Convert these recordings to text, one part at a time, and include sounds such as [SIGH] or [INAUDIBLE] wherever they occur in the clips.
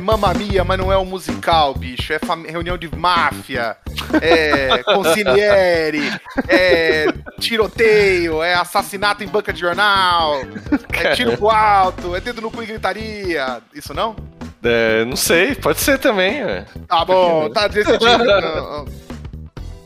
João e hoje é Mamma Mia, mas não é um musical, bicho. É reunião de máfia, é conciliere, é tiroteio, é assassinato em banca de jornal, é tiro pro alto, é dedo no cu e gritaria. Isso não? É, não sei, pode ser também. Tá bom, tá [LAUGHS] decidido.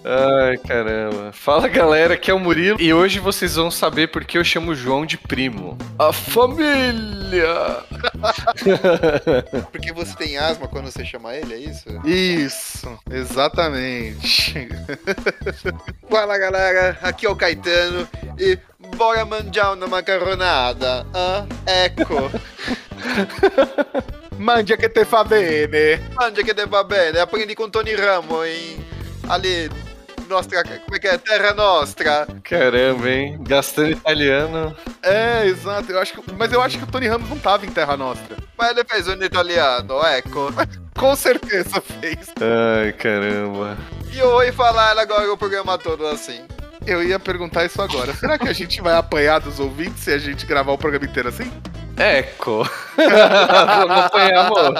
Ai, caramba. Fala galera, aqui é o Murilo e hoje vocês vão saber porque eu chamo o João de primo. A família! [LAUGHS] Porque você tem asma quando você chama ele, é isso? Isso, exatamente. [LAUGHS] Fala galera, aqui é o Caetano e bora manjar uma macarronada. Ah, eco. [LAUGHS] Mandia que te fa bene. Mangia que deva bene, aprendi com Tony Ramo em ali, nostra, como é que é? Terra Nostra. Caramba, hein? Gastando italiano. É, exato. Eu acho que, mas eu acho que o Tony Ramos não tava em Terra Nostra. Mas ele fez um italiano, eco. [LAUGHS] Com certeza fez. Ai, caramba. E eu vou falar agora o programa todo assim. Eu ia perguntar isso agora. Será que a gente vai apanhar dos ouvintes se a gente gravar o programa inteiro assim? Eco. Vamos [LAUGHS] apanhar moto.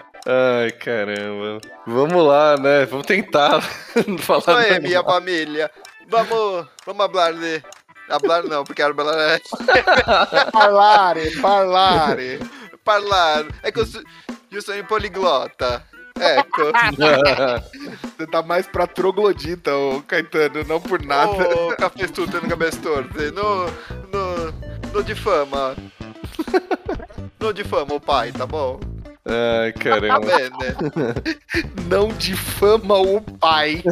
[LAUGHS] Ai, caramba. Vamos lá, né? Vamos tentar [LAUGHS] falar Oi, minha família. Vamos, vamos falar de... Hablar não, porque hablar é... [LAUGHS] Parlare, parlare. Falar. É que eu sou, eu sou em poliglota. Eco. [LAUGHS] Você tá mais pra troglodita, ô Caetano, não por nada. Ô, café tudo no cabeça torta. No, no, no difama. No difama o pai, tá bom? Ai, Tá caramba. bene. Não difama o pai.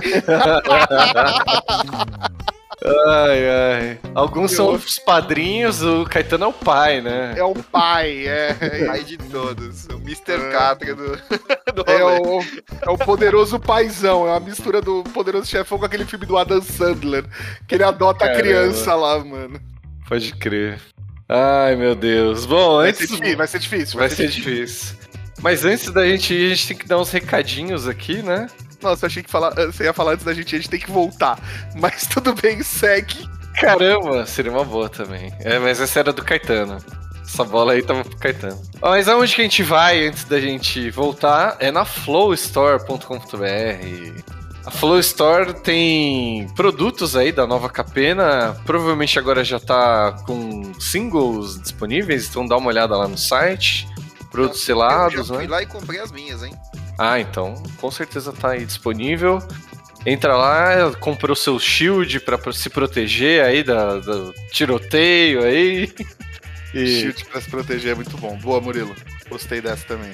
Ai, ai. Alguns são os padrinhos, o Caetano é o pai, né? É o pai, é. Pai de todos. O Mr. É. Catra do, [LAUGHS] do É o, é o poderoso paizão, é uma mistura do poderoso chefão com aquele filme do Adam Sandler, que ele adota a Caramba. criança lá, mano. Pode crer. Ai, meu Deus. Bom, Vai antes. ser difícil, vai ser difícil. Vai ser difícil. Mas antes da gente ir, a gente tem que dar uns recadinhos aqui, né? Nossa, eu achei que falar, você ia falar antes da gente, ir, a gente tem que voltar. Mas [LAUGHS] tudo bem, segue. Caramba, seria uma boa também. É, mas essa era do Caetano. Essa bola aí tava pro Caetano. Mas aonde que a gente vai antes da gente voltar é na flowstore.com.br. A Flow Store tem produtos aí da nova Capena. Provavelmente agora já tá com singles disponíveis, então dá uma olhada lá no site. Produtos Eu selados, já fui né? lá e comprei as minhas, hein? Ah, então com certeza tá aí disponível. Entra lá, compra o seu shield pra se proteger aí da, do tiroteio aí. [LAUGHS] E, Shield pra se proteger é muito bom. Boa, Murilo. Gostei dessa também.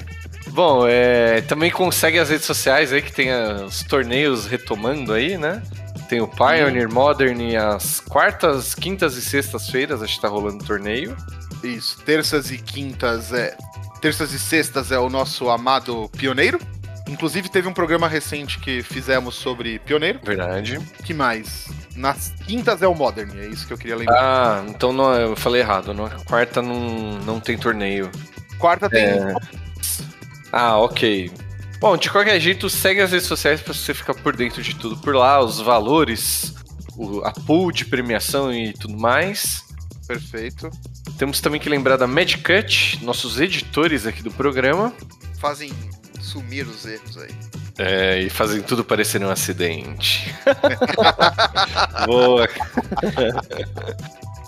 Bom, é, também consegue as redes sociais aí que tem os torneios retomando aí, né? Tem o Pioneer Modern e as quartas, quintas e sextas-feiras, acho que tá rolando torneio. Isso, terças e quintas é. Terças e sextas é o nosso amado pioneiro. Inclusive, teve um programa recente que fizemos sobre pioneiro. Verdade. que mais? Nas quintas é o Modern, é isso que eu queria lembrar. Ah, então não, eu falei errado. Na quarta não, não tem torneio. Quarta tem. é. Ah, ok. Bom, de qualquer jeito, segue as redes sociais pra você ficar por dentro de tudo por lá, os valores, o, a pool de premiação e tudo mais. Perfeito. Temos também que lembrar da Medcut, nossos editores aqui do programa. Fazem sumir os erros aí. É, e fazem tudo parecer um acidente. [LAUGHS] Boa.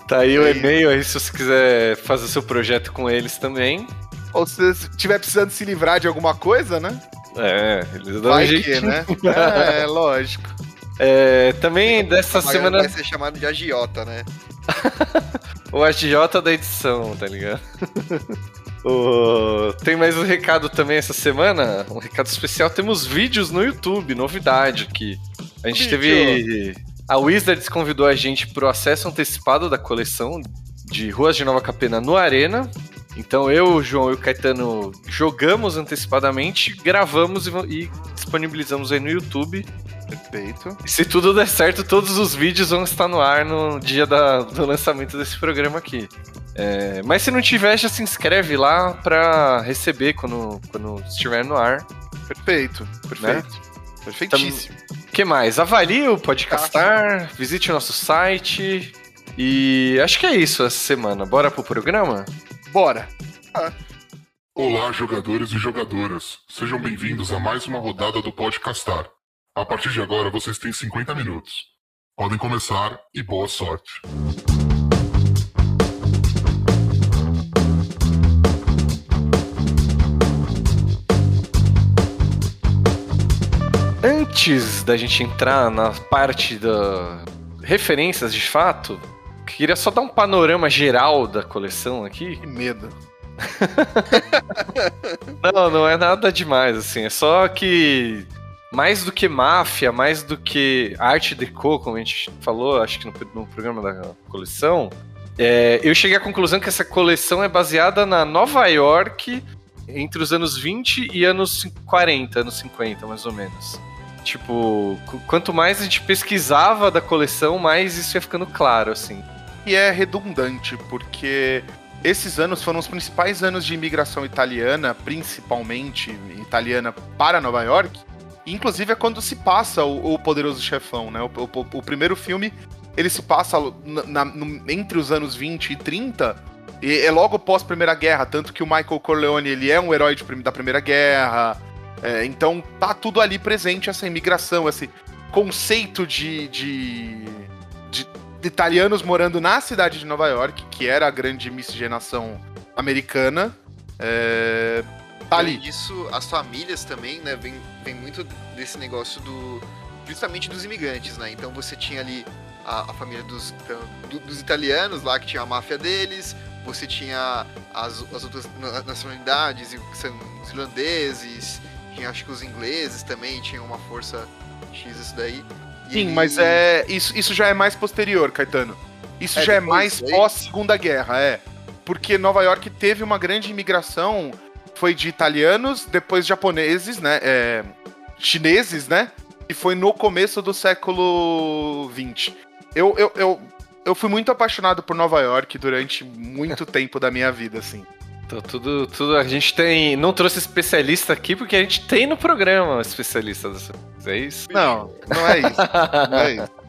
tá aí o e-mail aí se você quiser fazer seu projeto com eles também. Ou se você estiver precisando se livrar de alguma coisa, né? É, eles dão Vai um que, né? [LAUGHS] É, lógico. É, também dessa semana Vai ser chamado de agiota, né? [LAUGHS] o AJ da edição, tá ligado? [LAUGHS] O- Tem mais um recado também essa semana, um recado especial. Temos vídeos no YouTube, novidade aqui. A gente teve. A Wizards convidou a gente pro acesso antecipado da coleção de Ruas de Nova Capena no Arena. Então eu, o João e o Caetano jogamos antecipadamente, gravamos e, disponibilizamos aí no YouTube. Perfeito. E se tudo der certo, todos os vídeos vão estar no ar no dia da- do lançamento desse programa aqui. É, mas se não tiver, já se inscreve lá pra receber quando, quando estiver no ar. Perfeito. Perfeito. Perfeitíssimo. O que mais? Avalie o Podcastar, visite o nosso site. E acho que é isso essa semana. Bora pro programa? Bora. Olá, jogadores e jogadoras. Sejam bem-vindos a mais uma rodada do Podcastar. A partir de agora, vocês têm 50 minutos. Podem começar e boa sorte. Antes da gente entrar na parte da referências de fato, queria só dar um panorama geral da coleção aqui. Que medo. [LAUGHS] Não, não é nada demais, assim. É só que mais do que máfia, mais do que arte deco, como a gente falou, acho que no, no programa da coleção, é, eu cheguei à conclusão que essa coleção é baseada na Nova York entre os anos 20 e anos 40, anos 50, mais ou menos. Tipo, qu- quanto mais a gente pesquisava da coleção, mais isso ia ficando claro, assim. É redundante, porque esses anos foram os principais anos de imigração italiana, principalmente italiana para Nova York. Inclusive é quando se passa o, o Poderoso Chefão, né? O, o- o primeiro filme ele se passa na- na- entre os anos 20 e 30. E é logo pós Primeira Guerra, tanto que o Michael Corleone ele é um herói de da Primeira Guerra. É, então tá tudo ali presente essa imigração, esse conceito de de italianos morando na cidade de Nova York, que era a grande miscigenação americana. É, tá ali. E Isso, as famílias também, né, vem, vem muito desse negócio do. justamente dos imigrantes, né? Então você tinha ali a, a família dos, do- dos italianos lá, que tinha a máfia deles, você tinha as, as outras na- nacionalidades, que são os irlandeses, tinha acho que os ingleses também, tinham uma força X isso daí. Sim, ele- mas é isso, isso já é mais posterior, Caetano. Isso É já é mais daí? pós Segunda Guerra, é. Porque Nova York teve uma grande imigração, foi de italianos, depois japoneses, né? é, chineses, né? E foi no começo do século XX. Eu, eu, eu, eu fui muito apaixonado por Nova York durante muito [LAUGHS] tempo da minha vida, assim. Então, tudo, tudo. A gente tem. Não trouxe especialista aqui porque a gente tem no programa especialista dessa é isso? Não, não é isso. Não é isso. [LAUGHS]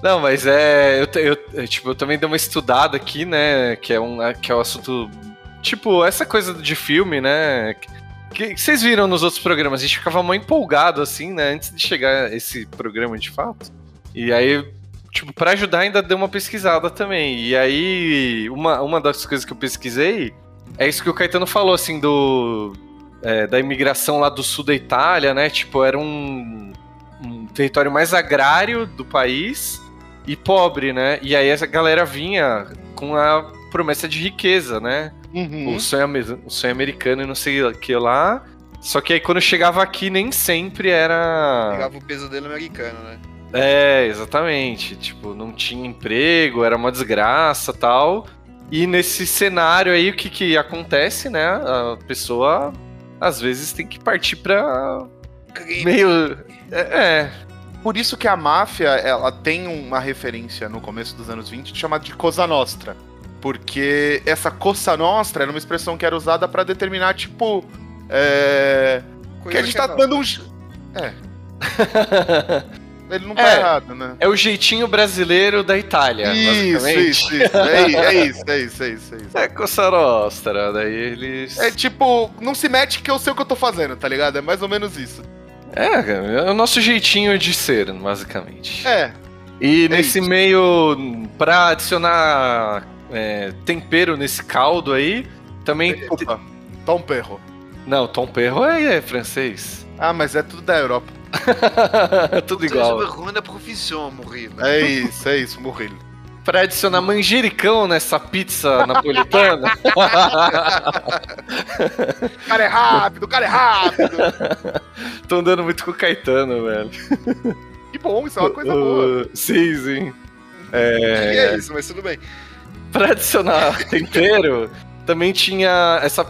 Não, mas é. Eu, eu, é, tipo, eu também dei uma estudada aqui, né? Que é um, que é um assunto. Tipo, essa coisa de filme, né? Que, que vocês viram nos outros programas. A gente ficava muito empolgado, assim, né? Antes de chegar esse programa de fato. E aí, tipo, pra ajudar, ainda dei uma pesquisada também. E aí, uma, uma das coisas que eu pesquisei é isso que o Caetano falou, assim, do. é, da imigração lá do sul da Itália, né? Tipo, era um, um território mais agrário do país e pobre, né? E aí essa galera vinha com a promessa de riqueza, né? Uhum. O, sonho, o sonho americano e não sei o que lá. Só que aí quando chegava aqui, nem sempre era. Pegava o pesadelo americano, né? É, exatamente. Tipo, não tinha emprego, era uma desgraça tal. E nesse cenário aí, o que, que acontece, né? A pessoa às vezes tem que partir pra meio. É, é, Por isso que a máfia, ela tem uma referência no começo dos anos 20 chamada de Cosa Nostra. Porque essa Cosa Nostra era uma expressão que era usada pra determinar, tipo. É. Que a gente tá não. dando um. É, [LAUGHS] ele não tá É. errado, né? é o jeitinho brasileiro da Itália, Isso, isso, isso. É, é isso, é isso, é isso, é isso. É Costa Nostra, daí eles. É tipo, não se mete que eu sei o que eu tô fazendo, tá ligado? É mais ou menos isso. É, é o nosso jeitinho de ser, basicamente. É, E nesse isso. meio, pra adicionar é, tempero nesse caldo aí, também. desculpa. Tom Perro. Não, Tom Perro é, é francês. Ah, mas é tudo da Europa. [LAUGHS] Tudo igual. ruim da profissão, morrido. É isso, é isso, Murrilho. Pra adicionar manjericão nessa pizza napolitana. O [LAUGHS] cara é rápido, o cara é rápido. [LAUGHS] Tô andando muito com o Caetano, velho. Que bom, isso é uma coisa boa. Uh, sim, sim. É... é isso, mas tudo bem. Pra adicionar tempero, também tinha essa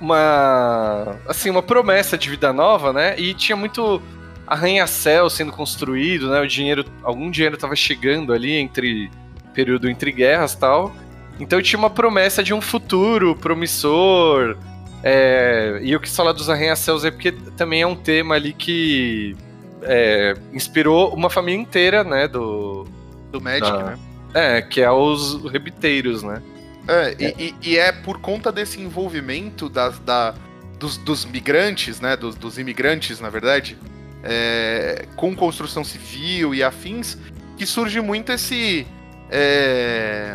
uma assim uma promessa de vida nova, né? E tinha muito arranha-céu sendo construído, né? O dinheiro, algum dinheiro tava chegando ali entre período entre guerras, tal. Então tinha uma promessa de um futuro promissor. é, e eu quis falar dos arranha-céus é porque também é um tema ali que é, inspirou uma família inteira, né? Do, Do Magic, Ah. né? é, que é os rebiteiros, né? É, E, e- e é por conta desse envolvimento das, da, dos, dos migrantes, né? Dos, dos imigrantes, na verdade, é, com construção civil e afins, que surge muito esse. é,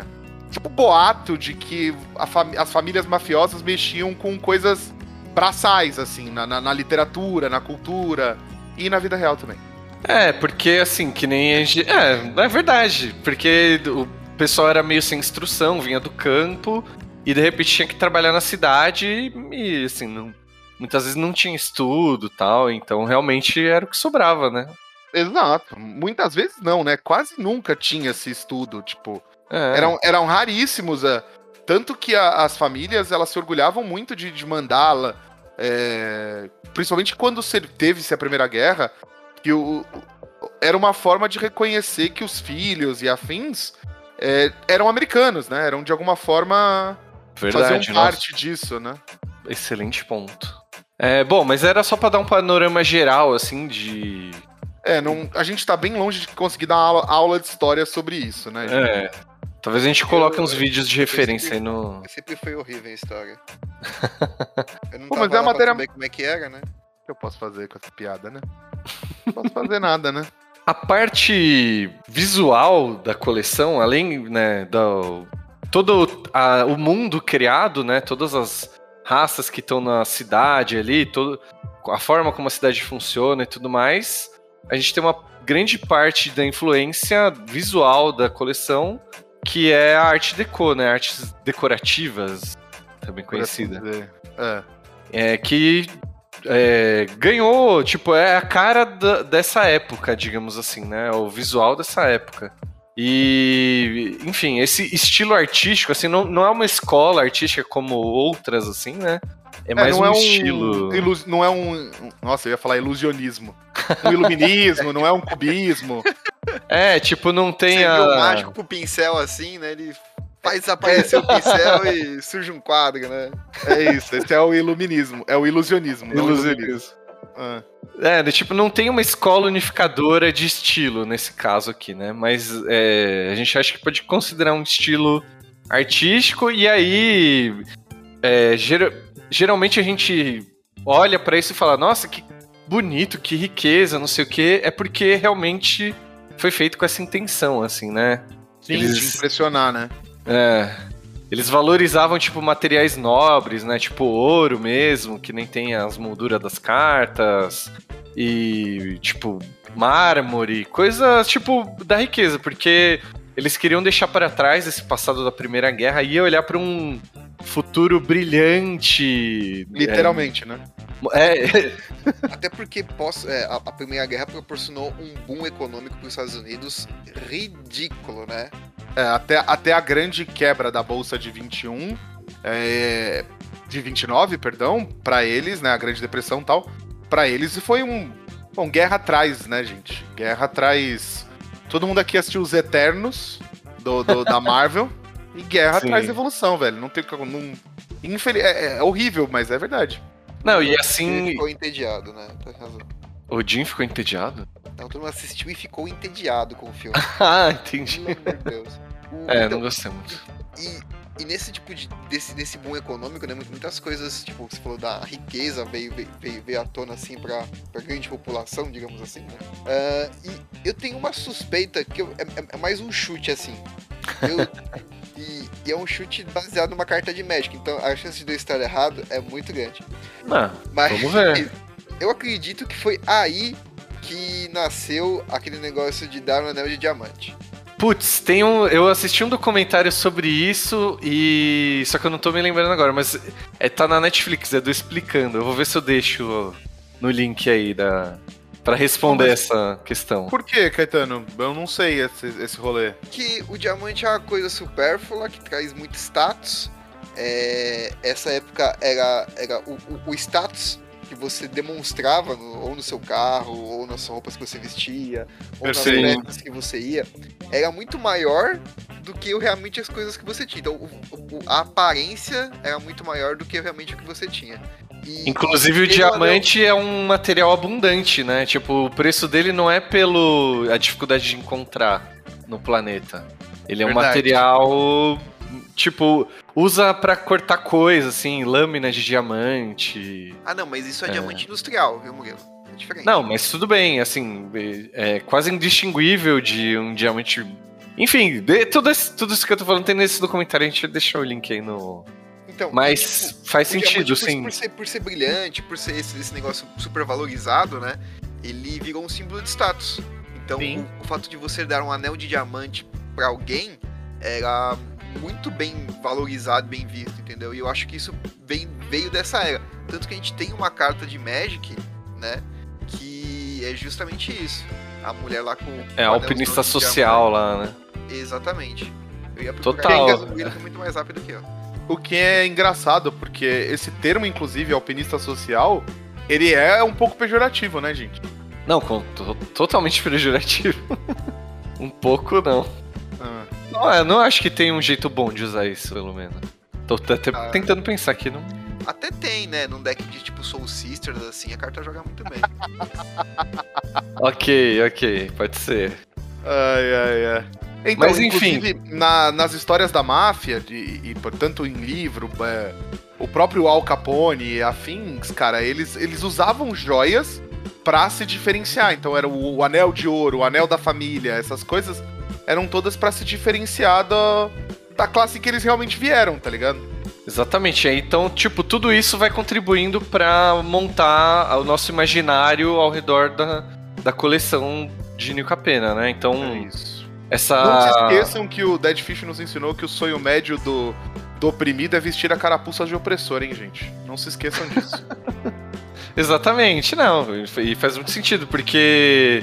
tipo, boato de que a fami- as famílias mafiosas mexiam com coisas braçais, assim, na, na- na literatura, na cultura e na vida real também. É, porque assim, que nem a gente. É, é verdade. Porque o pessoal era meio sem instrução, vinha do campo e de repente tinha que trabalhar na cidade e, assim, não- muitas vezes não tinha estudo e tal, então realmente era o que sobrava, né? Exato. Muitas vezes não, né? Quase nunca tinha esse estudo, tipo. É. eram, eram raríssimos. é. tanto que a- as famílias elas se orgulhavam muito de, de mandá-la. é, principalmente quando se- teve-se a Primeira Guerra, que o, o- era uma forma de reconhecer que os filhos e afins é, eram americanos, né? Eram de alguma forma Verdade, faziam nossa. parte disso, né? Excelente ponto. É, bom, mas era só pra dar um panorama geral, assim, de. É, não, a gente tá bem longe de conseguir dar aula, aula de história sobre isso, né? gente? É. Talvez a gente coloque Eu- uns vídeos de referência aí no. Sempre foi horrível a história. [LAUGHS] Eu não Pô, tava mas é pra matéria- saber como é que era, né? O que eu posso fazer com essa piada, né? Não posso fazer nada, né? A parte visual da coleção, além, né, do todo a- o mundo criado, né, todas as raças que estão na cidade ali, todo, a forma como a cidade funciona e tudo mais, a gente tem uma grande parte da influência visual da coleção, que é a arte deco, né, artes decorativas, também assim conhecida. É. é, que é, ganhou, tipo, é a cara da- dessa época, digamos assim, né? O visual dessa época. E, enfim, esse estilo artístico, assim, não, não é uma escola artística como outras, assim, né? É mais não um, é estilo. ilu- Não é um. Nossa, eu ia falar ilusionismo. Um iluminismo, não é um cubismo. [LAUGHS] É, tipo, não tem Você a. viu o mágico com o pincel assim, né? Ele faz desaparecer o pincel e surge um quadro, né? É isso, esse é o iluminismo. É o ilusionismo. Ilusionismo. Ah. É, né, tipo, não tem uma escola unificadora de estilo nesse caso aqui, né? Mas é, a gente acha que pode considerar um estilo artístico e aí é, gera- geralmente a gente olha pra isso e fala, nossa, que bonito, que riqueza, não sei o quê. É porque realmente foi feito com essa intenção, assim, né? Sim, Eles- de impressionar, né? É. Eles valorizavam, tipo, materiais nobres, né? Tipo ouro mesmo, que nem tem as molduras das cartas. E, tipo, mármore, coisas, tipo, da riqueza, porque eles queriam deixar para trás esse passado da Primeira Guerra e olhar para um futuro brilhante. Literalmente, né? É, [LAUGHS] Até porque pós, é, a, a Primeira Guerra proporcionou um boom econômico para os Estados Unidos ridículo, né? É, até, até a grande quebra da Bolsa de 21, é, de 29, perdão, pra eles, né, a Grande Depressão e tal, pra eles foi um... Bom, guerra atrás, né, gente? Guerra atrás... Todo mundo aqui assistiu os Eternos, do, do- [LAUGHS] da Marvel, e guerra Sim. atrás evolução, velho. Não tem... o que- Não, infeliz, é, é horrível, mas é verdade. Não, e Ele assim. ficou entediado, né? Razão. O Jim ficou entediado? Então todo mundo assistiu e ficou entediado com o filme. [LAUGHS] Ah, entendi. Pelo amor de Deus. O- É, então, não gostei muito. E, e nesse tipo de. Desse, desse boom econômico, né? mu- Muitas coisas, tipo, você falou da riqueza veio, veio, veio, à tona assim pra, pra grande população, digamos assim, né? Ah, e eu tenho uma suspeita que eu- é, é- é mais um chute, assim. Eu- e, é um chute baseado numa carta de Magic, então a chance de eu estar errado é muito grande. Não, Mas Vamos ver. [LAUGHS] eu acredito que foi aí que nasceu aquele negócio de dar um anel de diamante. Putz, tem um. Eu assisti um documentário sobre isso e. Só que eu não tô me lembrando agora, mas é, tá na Netflix, é do Explicando. Eu vou ver se eu deixo no link aí da. Pra responder Mas- essa questão. Por que, Caetano? Eu não sei esse, esse rolê. que o diamante é uma coisa supérflua que traz muito status. É, essa época era, era o, o- o status que você demonstrava no- ou no seu carro, ou nas roupas que você vestia, ou nas festas que você ia, era muito maior do que realmente as coisas que você tinha. Então o- o- a aparência era muito maior do que realmente o que você tinha. E- Inclusive o diamante é um material abundante, né? Tipo, o preço dele não é pelo a dificuldade de encontrar no planeta. Ele é um Verdade. material tipo, usa pra cortar coisa, assim, lâminas de diamante. Ah, não, mas isso é, É. diamante industrial, viu, Murilo? É diferente. Não, mas tudo bem, assim, é quase indistinguível de um diamante. Enfim, de- tudo, esse- tudo isso que eu tô falando tem nesse documentário, a gente deixa o link aí no. Então, Mas tipo, faz sentido, sim. Por ser, por ser brilhante, por ser esse, esse negócio super valorizado, né? Ele virou um símbolo de status. Então, o, o fato de você dar um anel de diamante pra alguém era muito bem valorizado, bem visto, entendeu? E eu acho que isso vem, veio dessa era. Tanto que a gente tem uma carta de Magic, né? Que é justamente isso. A mulher lá com. É, o alpinista social lá, né? Exatamente. Eu ia procurar Total. muito mais rápido que eu. O que é engraçado, porque esse termo, inclusive, alpinista social, ele é um pouco pejorativo, né, gente? Não, totalmente pejorativo. [LAUGHS] um pouco não. Ah, Não, eu não acho que tem um jeito bom de usar isso, pelo menos. Tô até Ah. tentando pensar aqui, não. Até tem, né? Num deck de tipo Soul Sisters, assim, a carta joga muito bem. [LAUGHS] Ok, ok, pode ser. Ai, ai, ai. Então, Mas, enfim. inclusive, na- nas histórias da máfia, de- e portanto em livro, é, o próprio Al Capone e afins, cara, eles, eles usavam joias pra se diferenciar. Então era o, o anel de ouro, o anel da família, essas coisas eram todas pra se diferenciar da, da classe que eles realmente vieram, tá ligado? Exatamente. aí, Então, tipo, tudo isso vai contribuindo pra montar o nosso imaginário ao redor da, da coleção de New Capena, né? Então, É isso. Essa. Não se esqueçam que o Dead Fish nos ensinou que o sonho médio do, do oprimido é vestir a carapuça de opressor, hein, gente? Não se esqueçam disso. [LAUGHS] Exatamente, não. E faz muito sentido, porque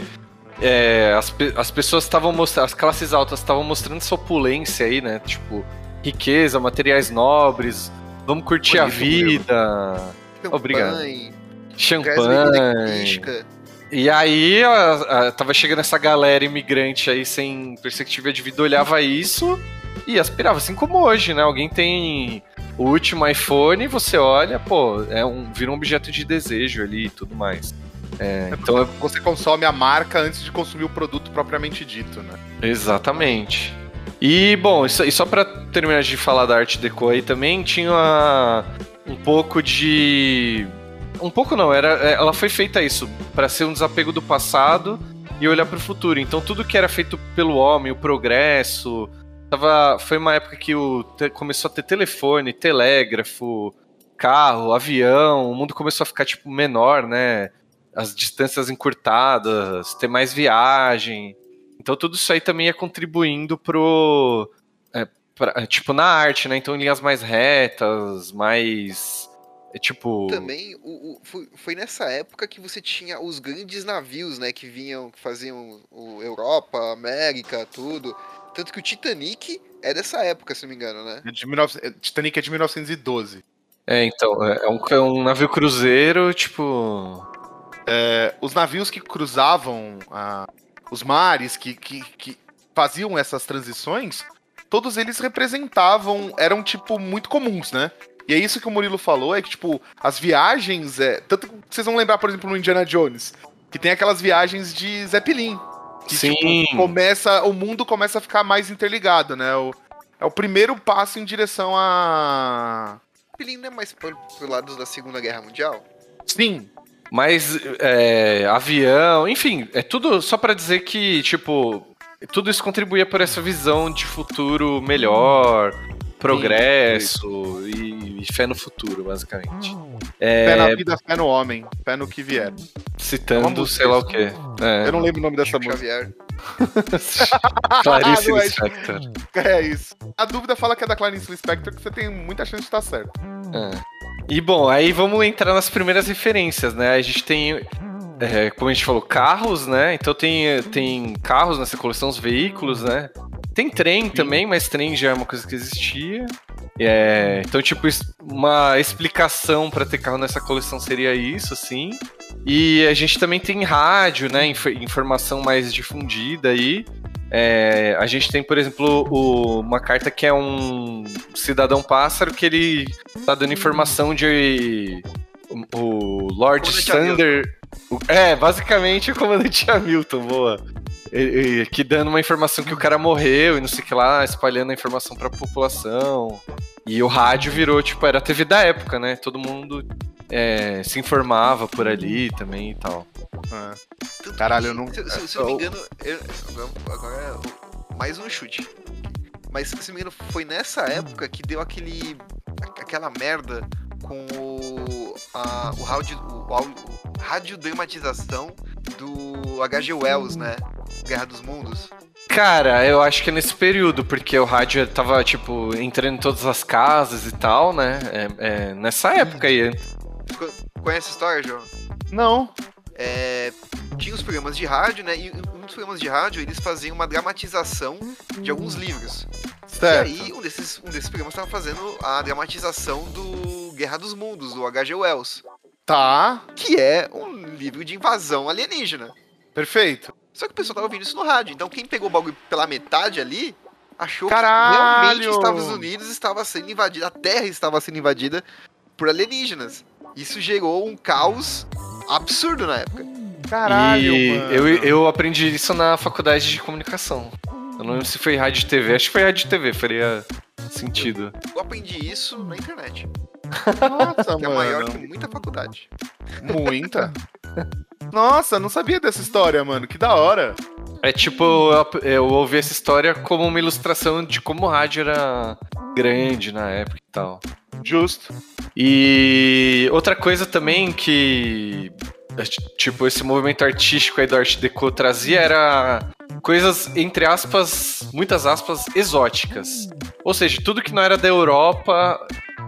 é, as, as pessoas estavam mostrando, as classes altas estavam mostrando essa opulência aí, né? Tipo, riqueza, materiais nobres, vamos curtir a Bonito, vida, Obrigado. Champanhe, champanhe. E aí, a- a- tava chegando essa galera imigrante aí sem perspectiva de vida, olhava isso e aspirava, assim como hoje, né? Alguém tem o último iPhone, você olha, pô, é um, vira um objeto de desejo ali e tudo mais. É, então, é- Você consome a marca antes de consumir o produto propriamente dito, né? exatamente. E, bom, e só pra terminar de falar da arte deco aí também, tinha um pouco de. Um pouco não, era, é, ela foi feita isso, pra ser um desapego do passado e olhar pro futuro. Então tudo que era feito pelo homem, o progresso. Tava, foi uma época que o, te- começou a ter telefone, telégrafo, carro, avião, o mundo começou a ficar tipo menor, né? As distâncias encurtadas, ter mais viagem. Então tudo isso aí também ia contribuindo pro. é, pra- é, tipo, na arte, né? Então linhas mais retas, mais. É, tipo. Também o, o- foi, foi nessa época que você tinha os grandes navios, né? Que vinham, que faziam o Europa, América, tudo. Tanto que o Titanic é dessa época, se não me engano, né? É de 19... é, Titanic é de 1912. É, então, é é um, é um navio cruzeiro, tipo. É, os navios que cruzavam ah, os mares, que, que, que faziam essas transições, todos eles representavam, eram, tipo, muito comuns, né? E é isso que o Murilo falou, é que, tipo, as viagens, é, tanto que vocês vão lembrar, por exemplo, no Indiana Jones, que tem aquelas viagens de Zeppelin, que, Sim. tipo, começa, o mundo começa a ficar mais interligado, né? O, é o primeiro passo em direção a... Ele ainda é mais pro, pro lado da Segunda Guerra Mundial. Sim, Mas é, avião, enfim, é tudo só pra dizer que, tipo, tudo isso contribuía por essa visão de futuro melhor, progresso e, e fé no futuro, basicamente. pé na É, vida, fé no homem, fé no que vier. citando Vamos sei lá o quê. É, Eu não lembro o nome dessa Chico música. Xavier. [LAUGHS] Clarice [LAUGHS] Não é Lispector. É isso. A dúvida fala que é da Clarice Lispector, que você tem muita chance de estar certo. É. E bom, aí vamos entrar nas primeiras referências, né? A gente tem, é, como a gente falou, carros, né? Então tem, tem carros nessa coleção, os veículos, né? Tem trem também, mas trem já é uma coisa que existia. É, então, tipo, uma explicação para ter carro nessa coleção seria isso, assim. E a gente também tem rádio, né? inf- informação mais difundida aí. É, a gente tem, por exemplo, o- uma carta que é um cidadão pássaro que ele tá dando informação de o, o Lord Comandante Sander. É, basicamente o comandante [LAUGHS] Hamilton, boa. e- e- que dando uma informação que o cara morreu e não sei o que lá, espalhando a informação pra população. E o rádio virou, tipo, era a TV da época, né? Todo mundo é, se informava por ali também e tal. É. Caralho, eu não- Se, se- se eu não me engano, eu- agora- é mais um chute. Mas se não me engano, foi nessa época que deu aquele. aquela merda com o. a- o rádio. O, áudio- o radiodramatização do H.G. Wells, né? Guerra dos Mundos. Cara, eu acho que é nesse período, porque o rádio tava, tipo, entrando em todas as casas e tal, né? É, é nessa época aí. Co- Conhece a história, João? Não. É, tinha os programas de rádio, né? E um dos programas de rádio eles faziam uma dramatização de alguns livros. Certo. E aí, um desses, um desses programas estava fazendo a dramatização do Guerra dos Mundos, do H.G. Wells, Tá. que é um livro de invasão alienígena. Perfeito. Só que o pessoal tava ouvindo isso no rádio. Então, quem pegou o bagulho pela metade ali, achou Caralho! que realmente os Estados Unidos estava sendo invadida, a Terra estava sendo invadida por alienígenas. Isso gerou um caos absurdo na época. Caralho, e mano. eu, eu aprendi isso na faculdade de comunicação. Eu não lembro se foi rádio e TV. Acho que foi rádio e TV, faria sentido. Eu aprendi isso na internet, Nossa, que é maior mano. que muita faculdade. Muita. [LAUGHS] Nossa, não sabia dessa história, mano. Que da hora. É tipo, eu, eu ouvi essa história como uma ilustração de como o rádio era grande na época e tal. Justo. E outra coisa também que, tipo, esse movimento artístico aí do Art Deco trazia era coisas, entre aspas, muitas aspas, exóticas. Ou seja, tudo que não era da Europa,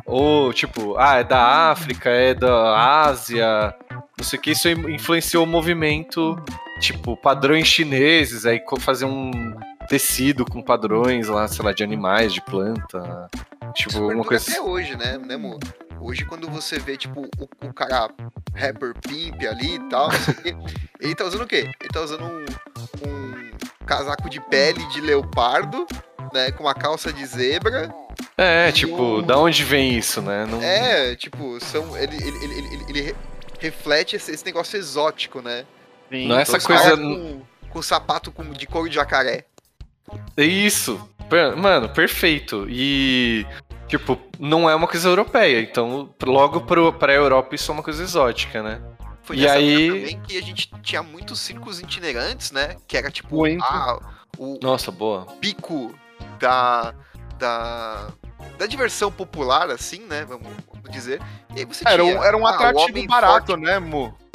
ou tipo, ah, é da África, é da Ásia, não sei o que, isso influenciou o movimento, tipo, padrões chineses, aí fazer um tecido com padrões lá, sei lá, de animais, de planta. Tipo, Isso alguma coisa até hoje, né, né, amor? Hoje, quando você vê, tipo, o, o cara rapper pimp ali e tal, não sei o quê, [LAUGHS] ele tá usando o quê? Ele tá usando um, um casaco de pele de leopardo, né, com uma calça de zebra. É, tipo, o- da onde vem isso, né? Não... É, tipo, são, ele, ele, ele, ele, ele re- reflete esse, esse negócio exótico, né? Não é essa coisa. Com, com sapato com, de couro de jacaré. É Isso. Mano, perfeito. E, tipo, não é uma coisa europeia. Então, logo pro, pra Europa, isso é uma coisa exótica, né? Foi E nessa aí- época também que a gente tinha muitos circos itinerantes, né? Que era tipo, ah, o Nossa, boa. pico da, da, da diversão popular, assim, né? Vamos, vamos dizer. E aí você Era tinha, um, era um ah, atrativo barato, forte. né?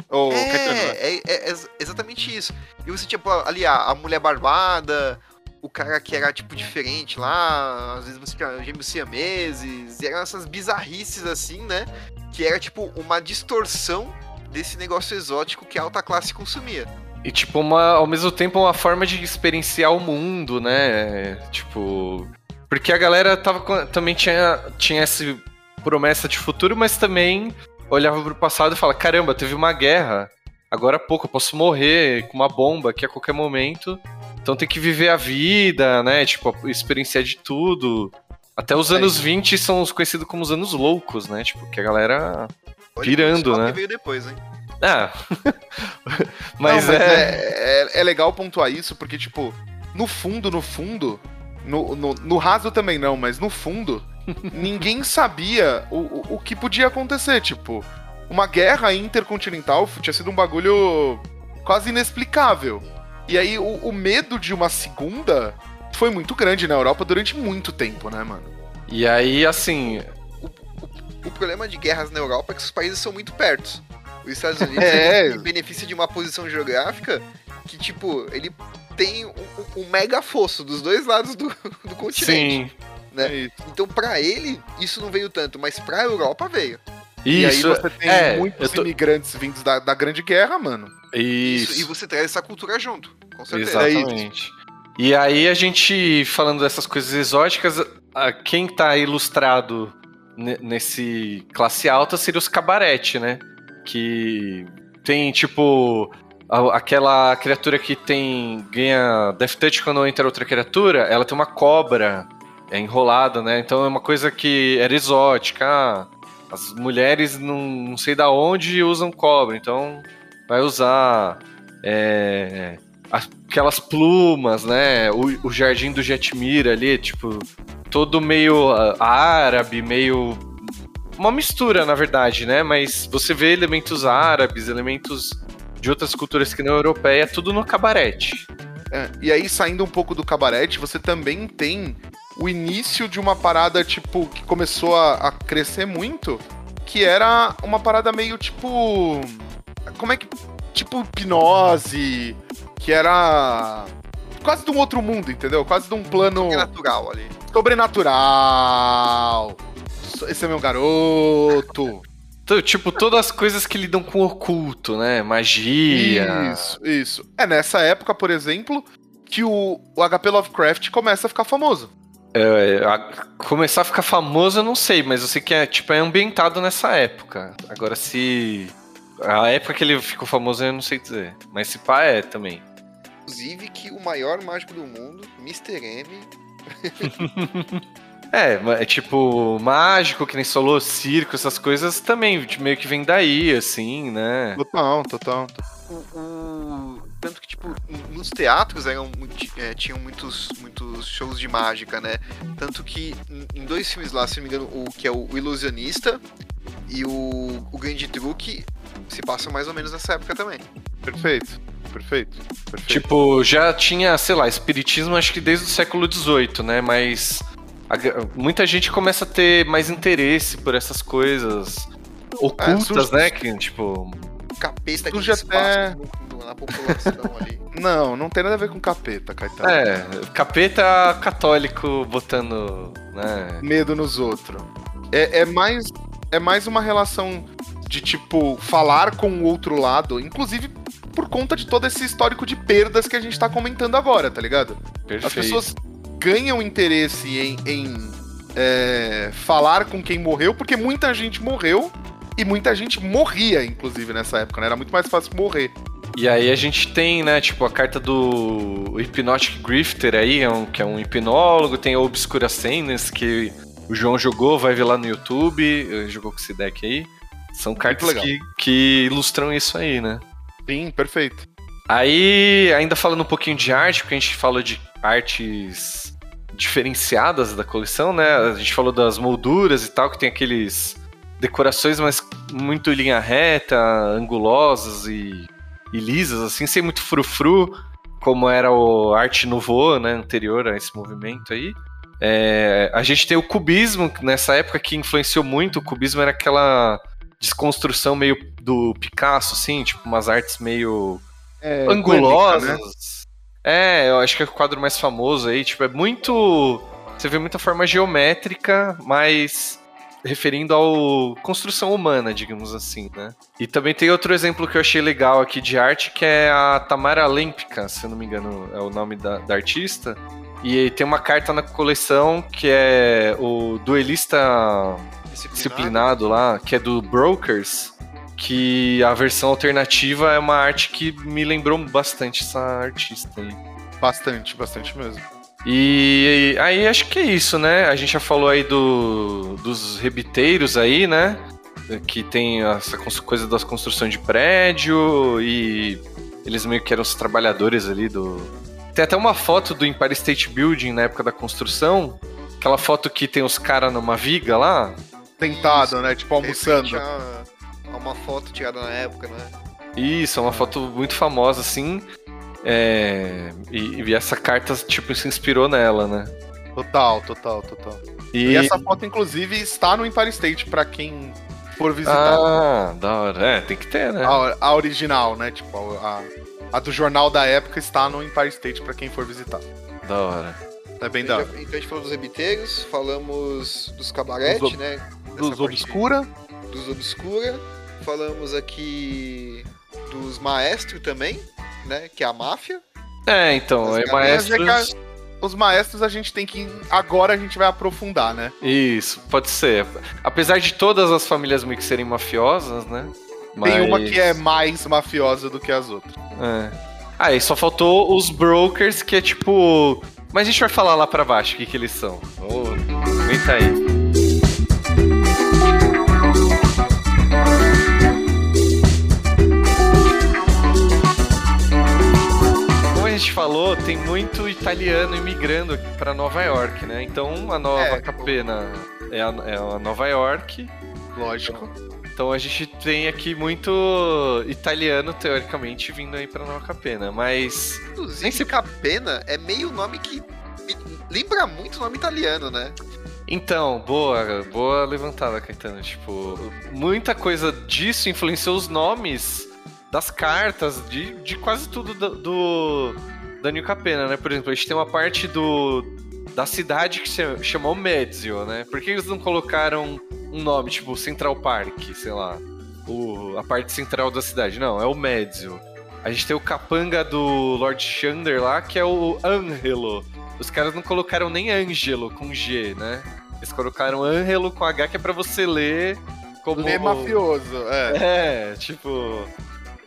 Ô, Caetano. É, é, é ex- exatamente isso. E você tinha ali a, a mulher barbada, o cara que era, tipo, diferente lá, às vezes você tinha gêmeos siameses, e eram essas bizarrices, assim, né? Que era, tipo, uma distorção desse negócio exótico que a alta classe consumia. E, tipo, uma, ao mesmo tempo, uma forma de experienciar o mundo, né? Tipo. Porque a galera tava também tinha, tinha essa promessa de futuro, mas também olhava pro passado e fala: caramba, teve uma guerra. Agora há pouco, eu posso morrer com uma bomba aqui a qualquer momento. Então tem que viver a vida, né? Tipo, experienciar de tudo. Até os É anos isso. 20 são os conhecidos como os anos loucos, né? Tipo, que a galera. Pirando, só né? que veio depois, hein? [LAUGHS] Ah. Não, mas, é... é, é, é legal pontuar isso, porque, tipo, no fundo, no fundo, no, no, no raso também não, mas no fundo, [LAUGHS] ninguém sabia o, o, o que podia acontecer. Tipo, uma guerra intercontinental tinha sido um bagulho quase inexplicável. E aí, o, o medo de uma segunda foi muito grande na Europa durante muito tempo, né, mano? E aí, assim, O problema de guerras na Europa é que os países são muito perto. Os Estados Unidos É. beneficia de uma posição geográfica que, tipo, ele tem um, um mega fosso dos dois lados do, [LAUGHS] do continente. sim. Né? É isso. Então, pra ele, isso não veio tanto, mas pra Europa veio. E aí Isso, você tem é, muitos eu tô- imigrantes vindos da, da Grande Guerra, mano. Isso, Isso, e você traz essa cultura junto, com certeza. exatamente. E aí a gente, falando dessas coisas exóticas, a- quem tá ilustrado ne- nesse classe alta seria os cabarete, né? Que tem, tipo, aquela criatura que tem ganha Death Touch quando entra outra criatura, ela tem uma cobra é enrolada, né? Então é uma coisa que era exótica. Ah, as mulheres não, não sei da onde usam cobra, então vai usar. É, aquelas plumas, né? O, o jardim do Jetmir ali, tipo, todo meio uh, árabe, meio. Uma mistura, na verdade, né? Mas você vê elementos árabes, elementos de outras culturas que não europeia, tudo no cabarete. É, e aí, saindo um pouco do cabarete, você também tem o início de uma parada, tipo, que começou a, a crescer muito, que era uma parada meio tipo. Como é que. Tipo hipnose, que era quase de um outro mundo, entendeu? Quase de um plano. Sobrenatural ali. Sobrenatural. Esse é meu garoto. Então, tipo, todas as coisas que lidam com o oculto, né? Magia. Isso, isso. É nessa época, por exemplo, que o, o HP Lovecraft começa a ficar famoso. É, a, começar a ficar famoso eu não sei, mas eu sei que é, tipo, é ambientado nessa época. Agora, se. A época que ele ficou famoso eu não sei dizer. Mas se pá é também. Inclusive que o maior mágico do mundo, Mr. M. [LAUGHS] é, é tipo, mágico, que nem solou circo, essas coisas também meio que vem daí, assim, né? Total, total. O, o, tanto que, tipo, nos teatros eram, é, tinham muitos, muitos shows de mágica, né? Tanto que em dois filmes lá, se não me engano, o que é o Ilusionista e o, o Grande Truque se passam mais ou menos nessa época também. Perfeito. Perfeito, perfeito. Tipo, já tinha, sei lá, espiritismo acho que desde o século XVIII, né? Mas a, muita gente começa a ter mais interesse por essas coisas ocultas, é, né? Que, tipo... Capeta que já até na população ali. [LAUGHS] Não, não tem nada a ver com capeta, Caetano. É, capeta católico botando né? medo nos outros. É, é, mais, é mais uma relação de, tipo, falar com o outro lado, inclusive por conta de todo esse histórico de perdas que a gente tá comentando agora, tá ligado? Perfeito. As pessoas ganham interesse em, em é, falar com quem morreu, porque muita gente morreu e muita gente morria, inclusive, nessa época, né? Era muito mais fácil morrer. E aí a gente tem, né, tipo, a carta do Hypnotic Grifter aí, é que é um hipnólogo, tem a Obscura Cenas, que o João jogou, vai ver lá no YouTube, jogou com esse deck aí. São cartas que, que ilustram isso aí, né? Sim, perfeito. Aí, ainda falando um pouquinho de arte, porque a gente falou de artes diferenciadas da coleção, né? A gente falou das molduras e tal, que tem aqueles decorações, mas muito linha reta, angulosas e e lisas, assim, sem muito frufru, como era o Arte Nouveau, né, anterior a esse movimento aí. É, a gente tem o cubismo, nessa época que influenciou muito, o cubismo era aquela desconstrução meio do Picasso, assim, tipo umas artes meio é, angulosas. né? É, eu acho que é o quadro mais famoso aí, tipo, é muito... Você vê muita forma geométrica, mas referindo ao construção humana, digamos assim, né? E também tem outro exemplo que eu achei legal aqui de arte, que é a Tamara Lempka, se eu não me engano é o nome da, da artista. E tem uma carta na coleção que é o duelista disciplinado. disciplinado lá, que é do Brokers, que a versão alternativa é uma arte que me lembrou bastante essa artista aí. Bastante, bastante mesmo. E aí acho que é isso, né? A gente já falou aí do, dos rebiteiros aí, né? Que tem essa coisa das construções de prédio e eles meio que eram os trabalhadores ali do. Tem até uma foto do Empire State Building na época da construção. Aquela foto que tem os caras numa viga lá. Tentado, né? Tipo almoçando. É uma foto tirada na época, né? Isso, é uma foto muito famosa, assim. É, e, e, essa carta, tipo, se inspirou nela, né? Total, total, total. E, e essa foto, inclusive, está no Empire State, pra quem for visitar. Ah, da hora. É, tem que ter, né? A, a original, né? Tipo, a, a, do jornal da época está no Empire State pra quem for visitar. Da hora. É bem da hora. Então a gente falou dos rebiteiros, falamos dos cabarete, né? Dos Obscura. Dos Obscura. Falamos aqui dos maestros também, né? Que é a máfia. É, então, é maestros... Os maestros a gente tem que. Agora a gente vai aprofundar, né? Isso, pode ser. Apesar de todas as famílias meio que serem mafiosas, né? Mas... Tem uma que é mais mafiosa do que as outras. É. Aí ah, só faltou os brokers, que é tipo. Mas a gente vai falar lá pra baixo o que, que eles são. Oh, vem tá aí. tem muito italiano imigrando para Nova York, né? Então a Nova É, Capena é a, é a Nova York. Lógico. Então a gente tem aqui muito italiano, teoricamente, vindo aí pra Nova Capena. Mas Inclusive, Nem se- Capena é meio nome que lembra muito nome italiano, né? Então, boa, boa levantada, Caetano. Tipo, muita coisa disso influenciou os nomes das cartas, de, de quase tudo do, do da New Capena, né? Por exemplo, a gente tem uma parte do da cidade que se chamou Mezio, né? Por que eles não colocaram um nome, tipo Central Park, sei lá, o, a parte central da cidade? Não, é o Mezio. A gente tem o capanga do Lord Shander lá, que é o Angelo. Os caras não colocaram nem Angelo com G, né? Eles colocaram Angelo com H, que é pra você ler como. Lê mafioso, é. É, tipo.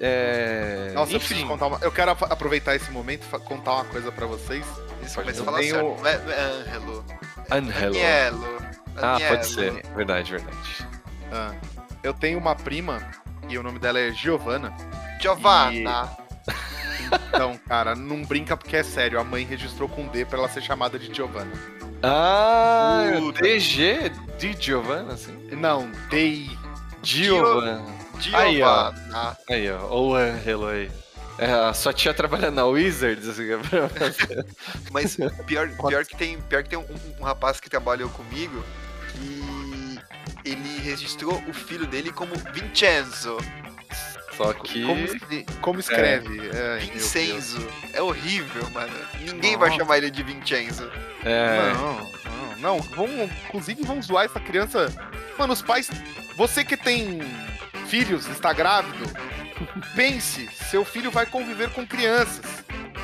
É. Nossa, eu preciso Enfim, contar uma. Eu quero ap- aproveitar esse momento e contar uma coisa pra vocês. Isso, mas fala tem certo. o- Não é, não é Angelo. Angelo. Ah, pode ser. Verdade, verdade. Ah, eu tenho uma prima e o nome dela é Giovanna. Giovanna. [LAUGHS] Então, cara, não brinca porque é sério. A mãe registrou com D pra ela ser chamada de Giovanna. Ah, Puta. DG de Giovanna, assim? Não, D. Giovanna. Aí, ó. Giovanna. Aí, ó. Ou o Angelo aí. É, a sua tia trabalha na Wizards, assim, é. [LAUGHS] Mas pior, [LAUGHS] pior que tem, pior que tem um, um- um rapaz que trabalhou comigo que ele registrou o filho dele como Vincenzo. Só que. Como, como escreve? É, meu Deus. Vincenzo. É horrível, mano. Ninguém vai Nossa. chamar ele de Vincenzo. É. Não, não, não. Vamos, inclusive, vamos zoar essa criança. Mano, os pais. Você que tem filhos, está grávido, pense, seu filho vai conviver com crianças.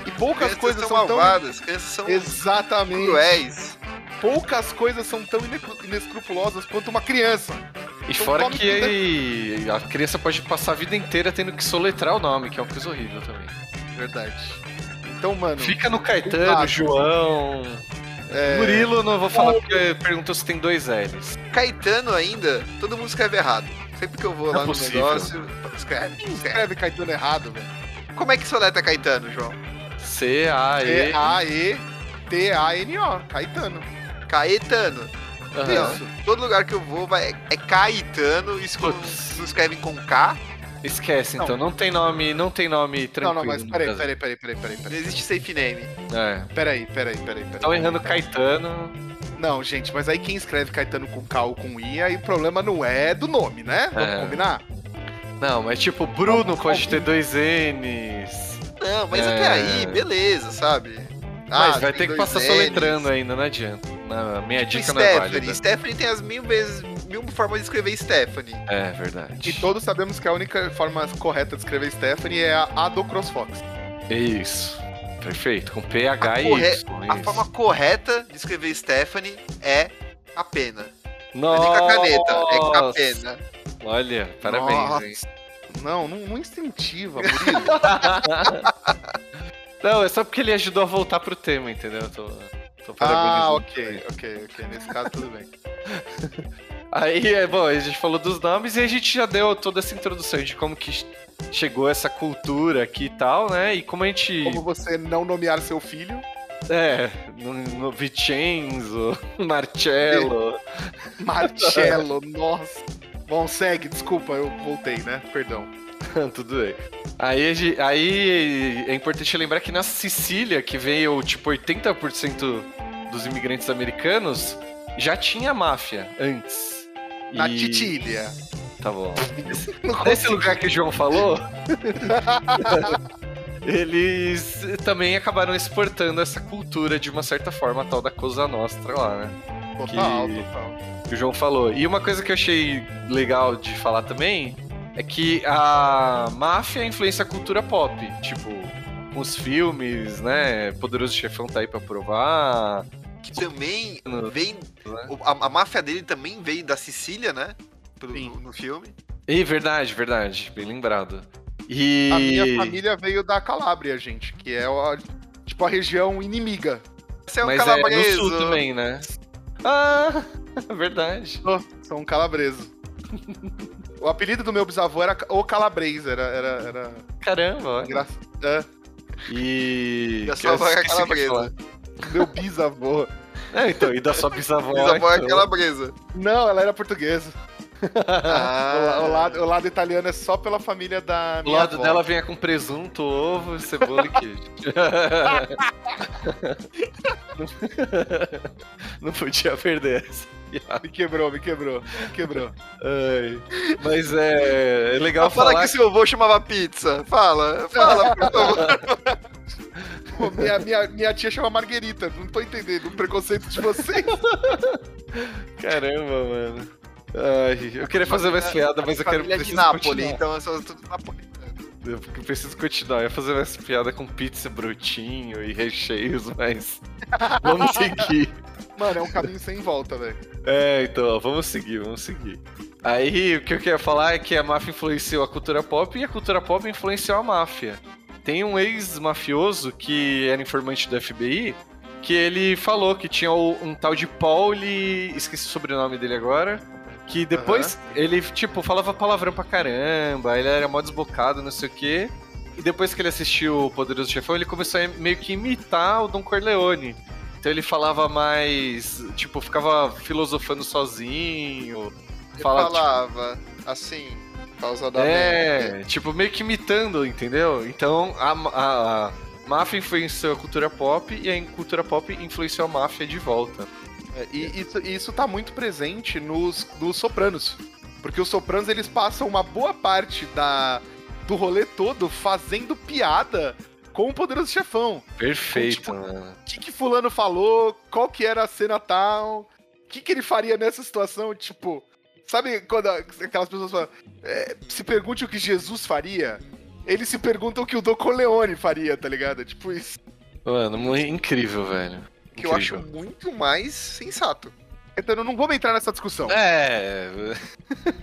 E poucas Crianças coisas são são tão. malvadas, crianças são Exatamente. cruéis. Poucas coisas são tão inescrupulosas quanto uma criança. E Então fora que ele- a criança pode passar a vida inteira tendo que soletrar o nome, que é uma coisa horrível também. Verdade. Então, mano. Fica no Caetano, Cuidado. João. é, Murilo, não vou falar porque perguntou se tem dois L's. Caetano ainda, todo mundo escreve errado. Sempre que eu vou Não é lá no possível. negócio, escreve, escreve. Escreve Caetano errado, velho. Como é que soleta Caetano, João? C-A-E. C-A-E-T-A-N-O. Caetano. Caetano. Aham. Isso. Todo lugar que eu vou vai, é Caetano, isso não escrevem com K. Esquece, então. Não tem nome, não tem nome Não, tranquilo. não, mas no peraí, Brasil. peraí, peraí, peraí, peraí, Não peraí. existe safe name. É. Peraí, peraí, peraí, peraí. Estão errando Caetano. Não, gente, mas aí quem escreve Caetano com K ou com I, aí o problema não é do nome, né? Vamos É. combinar? Não, mas tipo, Bruno Não, pode não. ter dois N's. Não, mas É. até aí, beleza, sabe? Mas Ah, vai ter que passar Ns. soletrando ainda, não adianta. Na, minha Tipo dica não é Stephanie. válida. Stephanie tem as mil vezes, mil formas de escrever Stephanie. É verdade. E todos sabemos que a única forma correta de escrever Stephanie é a, a do CrossFox. Isso. Perfeito. Com PH A e corre- Y. A isso. forma correta de escrever Stephanie é a pena. Não é Nossa. com a caneta, é com a pena. Olha, parabéns, Nossa. hein? Não, não, não incentiva, Murilo. [LAUGHS] Não, é só porque ele ajudou a voltar pro tema, entendeu? Eu Tô, tô ah, ok, ok, ok. Nesse caso, tudo bem. [LAUGHS] Aí, é, bom, a gente falou dos nomes e a gente já deu toda essa introdução de como que chegou essa cultura aqui e tal, né? E como a gente. Como você não nomear seu filho? É, no, no Vicenzo, [LAUGHS] Marcello. [LAUGHS] Marcello, nossa. Bom, segue, desculpa, eu voltei, né? Perdão. [LAUGHS] Tudo bem. Aí, aí é importante lembrar que na Sicília, que veio tipo 80% dos imigrantes americanos, já tinha máfia antes. Na E- Titília. Tá bom. [LAUGHS] Nesse lugar que o João falou, [LAUGHS] eles também acabaram exportando essa cultura de uma certa forma, a tal da Cosa Nostra lá, né? Total, que- total. que o João falou. E uma coisa que eu achei legal de falar também é que a máfia influencia a cultura pop. Tipo, com os filmes, né? Poderoso Chefão tá aí pra provar. Que também vem. A, a máfia dele também veio da Sicília, né? Pro- no, no filme. E verdade, verdade. Bem lembrado. E. A minha família veio da Calábria, gente, que é a, tipo a região inimiga. Esse é um Mas é calabreso. no sul também, né? Ah, [LAUGHS] verdade. Oh, sou um calabreso. o apelido do meu bisavô era o Calabres, era, era, era Caramba, olha. engraçado. É. E. É eu ia calabresa. [LAUGHS] Meu bisavô. É, então, e da sua bisavó. Bisavó é então. calabresa. Não, ela era portuguesa. [LAUGHS] O, Ah, o lado, o lado italiano é só pela família da O minha lado avó. dela vinha com presunto, ovo, cebola e queijo. [LAUGHS] Não podia perder essa. Me quebrou, me quebrou, me quebrou. Ai. Mas é, é legal Fala falar que seu avô chamava pizza. Fala, fala, por favor. [LAUGHS] Pô, minha, minha, minha tia chama Marguerita, não tô entendendo o preconceito de vocês. [LAUGHS] Caramba, mano. Ai, eu queria fazer mais piada, mas eu quero Família de Nápoles, continuar. então eu sou tudo napolitano. Eu preciso continuar. Eu ia fazer mais piada com pizza brotinho e recheios, mas [LAUGHS] vamos seguir. Mano, é um caminho sem volta, velho. É, então, ó, vamos seguir, vamos seguir. Aí, o que eu queria falar é que a máfia influenciou a cultura pop e a cultura pop influenciou a máfia. Tem um ex-mafioso que era informante do FBI, que ele falou que tinha um tal de Pauli, esqueci o sobrenome dele agora, que depois ele, tipo, falava palavrão pra caramba, ele era mó desbocado, não sei o quê. E depois que ele assistiu o Poderoso Chefão, ele começou a meio que imitar o Don Corleone. Então ele falava mais, tipo, ficava filosofando sozinho. Ele Fala, tipo, falava assim, pausadamente. é, tipo, meio que imitando, entendeu? Então a, a, a máfia influenciou a cultura pop e a cultura pop influenciou a máfia de volta. É, e isso, isso tá muito presente nos, nos Sopranos. Porque os Sopranos, eles passam uma boa parte da, do rolê todo fazendo piada com o Poderoso Chefão. Perfeito, Tipo, mano. O que, que fulano falou, qual que era a cena tal, o que, que ele faria nessa situação, tipo... Sabe quando aquelas pessoas falam, é, se pergunte o que Jesus faria? Eles se perguntam o que o Don Corleone faria, tá ligado? Tipo isso. Mano, incrível, velho. Que eu acho muito mais sensato. Então eu não vou entrar nessa discussão. É.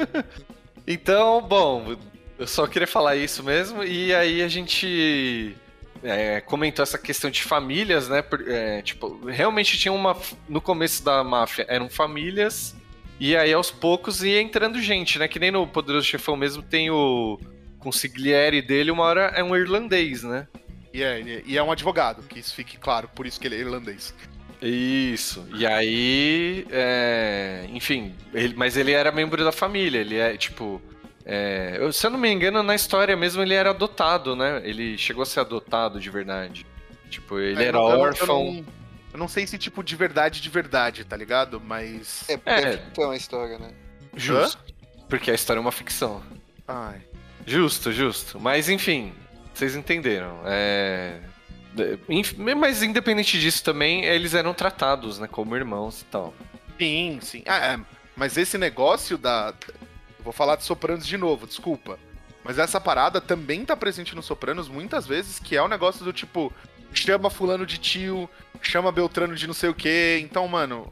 [LAUGHS] então, bom, eu só queria falar isso mesmo. E aí a gente é, comentou essa questão de famílias, né? é, tipo, realmente tinha uma. No começo da máfia eram famílias. E aí aos poucos ia entrando gente, né? Que nem no Poderoso Chefão mesmo tem o. Consigliere dele, uma hora é um irlandês, né? E é, e é- e é um advogado, que isso fique claro, por isso que ele é irlandês. Isso. E aí, é, enfim, ele- mas ele era membro da família. Ele é tipo, é, eu- se eu não me engano, na história mesmo ele era adotado, né? Ele chegou a ser adotado de verdade. Tipo, ele É, era eu órfão. Eu não, eu não sei se tipo de verdade de verdade, tá ligado? Mas. É, É. ter uma história, né? Justo. Porque a história é uma ficção. Ai. Justo, justo. Mas enfim, vocês entenderam. É. é, Mas independente disso também, eles eram tratados, né? Como irmãos e tal. Sim, sim. Ah, é, mas esse negócio da. Vou falar de Sopranos de novo, desculpa. Mas essa parada também tá presente no Sopranos muitas vezes, que é o negócio do tipo, chama fulano de tio, chama Beltrano de não sei o quê. Então, mano,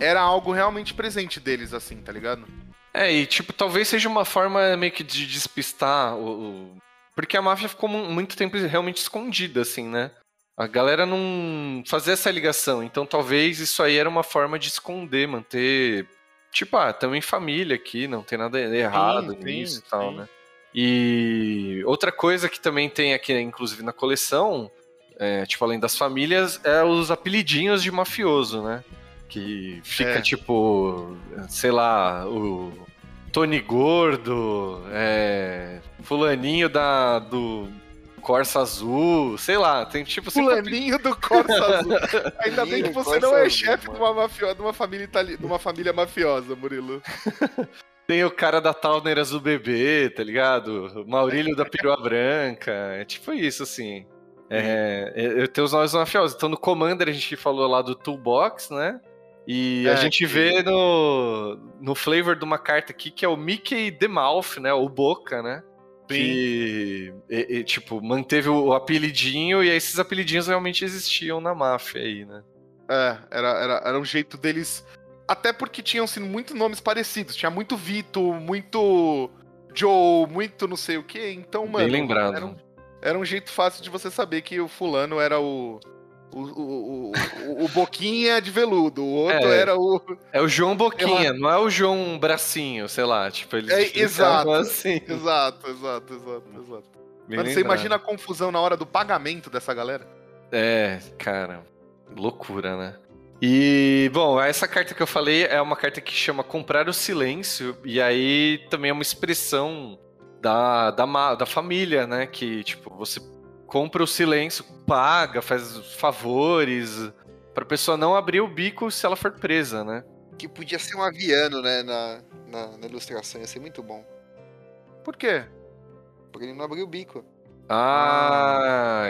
era algo realmente presente deles, assim, tá ligado? É, e tipo, talvez seja uma forma meio que de despistar o. Porque a máfia ficou mu- muito tempo realmente escondida, assim, né? A galera não fazia essa ligação. Então talvez isso aí era uma forma de esconder, manter. Tipo, ah, estamos em família aqui, não tem nada errado sim, nisso e tal, sim. né? E outra coisa que também tem aqui, inclusive na coleção, é, tipo, além das famílias, é os apelidinhos de mafioso, né? Que fica É. tipo, sei lá, o Tony Gordo, é, fulaninho da, do Corsa Azul, sei lá, tem tipo sempre Fulaninho do Corsa Azul. [LAUGHS] Ainda bem que você Corsa não é chefe de uma, mafio... de, uma família itali... de uma família mafiosa, Murilo. [LAUGHS] tem o cara da Towner Azul Bebê, tá ligado? O Maurílio da Perua Branca, é tipo isso, assim. É, é, eu tenho os nomes mafiosos. Então no Commander a gente falou lá do Toolbox, né? E a É, gente que- vê no, no flavor de uma carta aqui que é o Mickey The Mouth, né? O Boca, né? Que, e- e, tipo, manteve o apelidinho e esses apelidinhos realmente existiam na máfia aí, né? É, era, era, era um jeito deles. Até porque tinham sido muito nomes parecidos. Tinha muito Vito, muito Joe, muito não sei o que. Então, mano. Bem lembrado. Era um, era um jeito fácil de você saber que o fulano era o. O, o, o, Boquinha de veludo, o outro É. era o. É o João Boquinha, não é o João Bracinho, sei lá. Tipo, eles É, exato. assim. Exato, exato, exato, exato. Bem Mano, você imagina a confusão na hora do pagamento dessa galera? É, cara, loucura, né? E, bom, essa carta que eu falei é uma carta que chama Comprar o Silêncio, e aí também é uma expressão da, da, da família, né? Que, tipo, você compra o silêncio, paga, faz favores, pra pessoa não abrir o bico se ela for presa, né? Que podia ser um aviano, né, na, na, na ilustração, ia ser muito bom. Por quê? Porque ele não abriu o bico. Ah.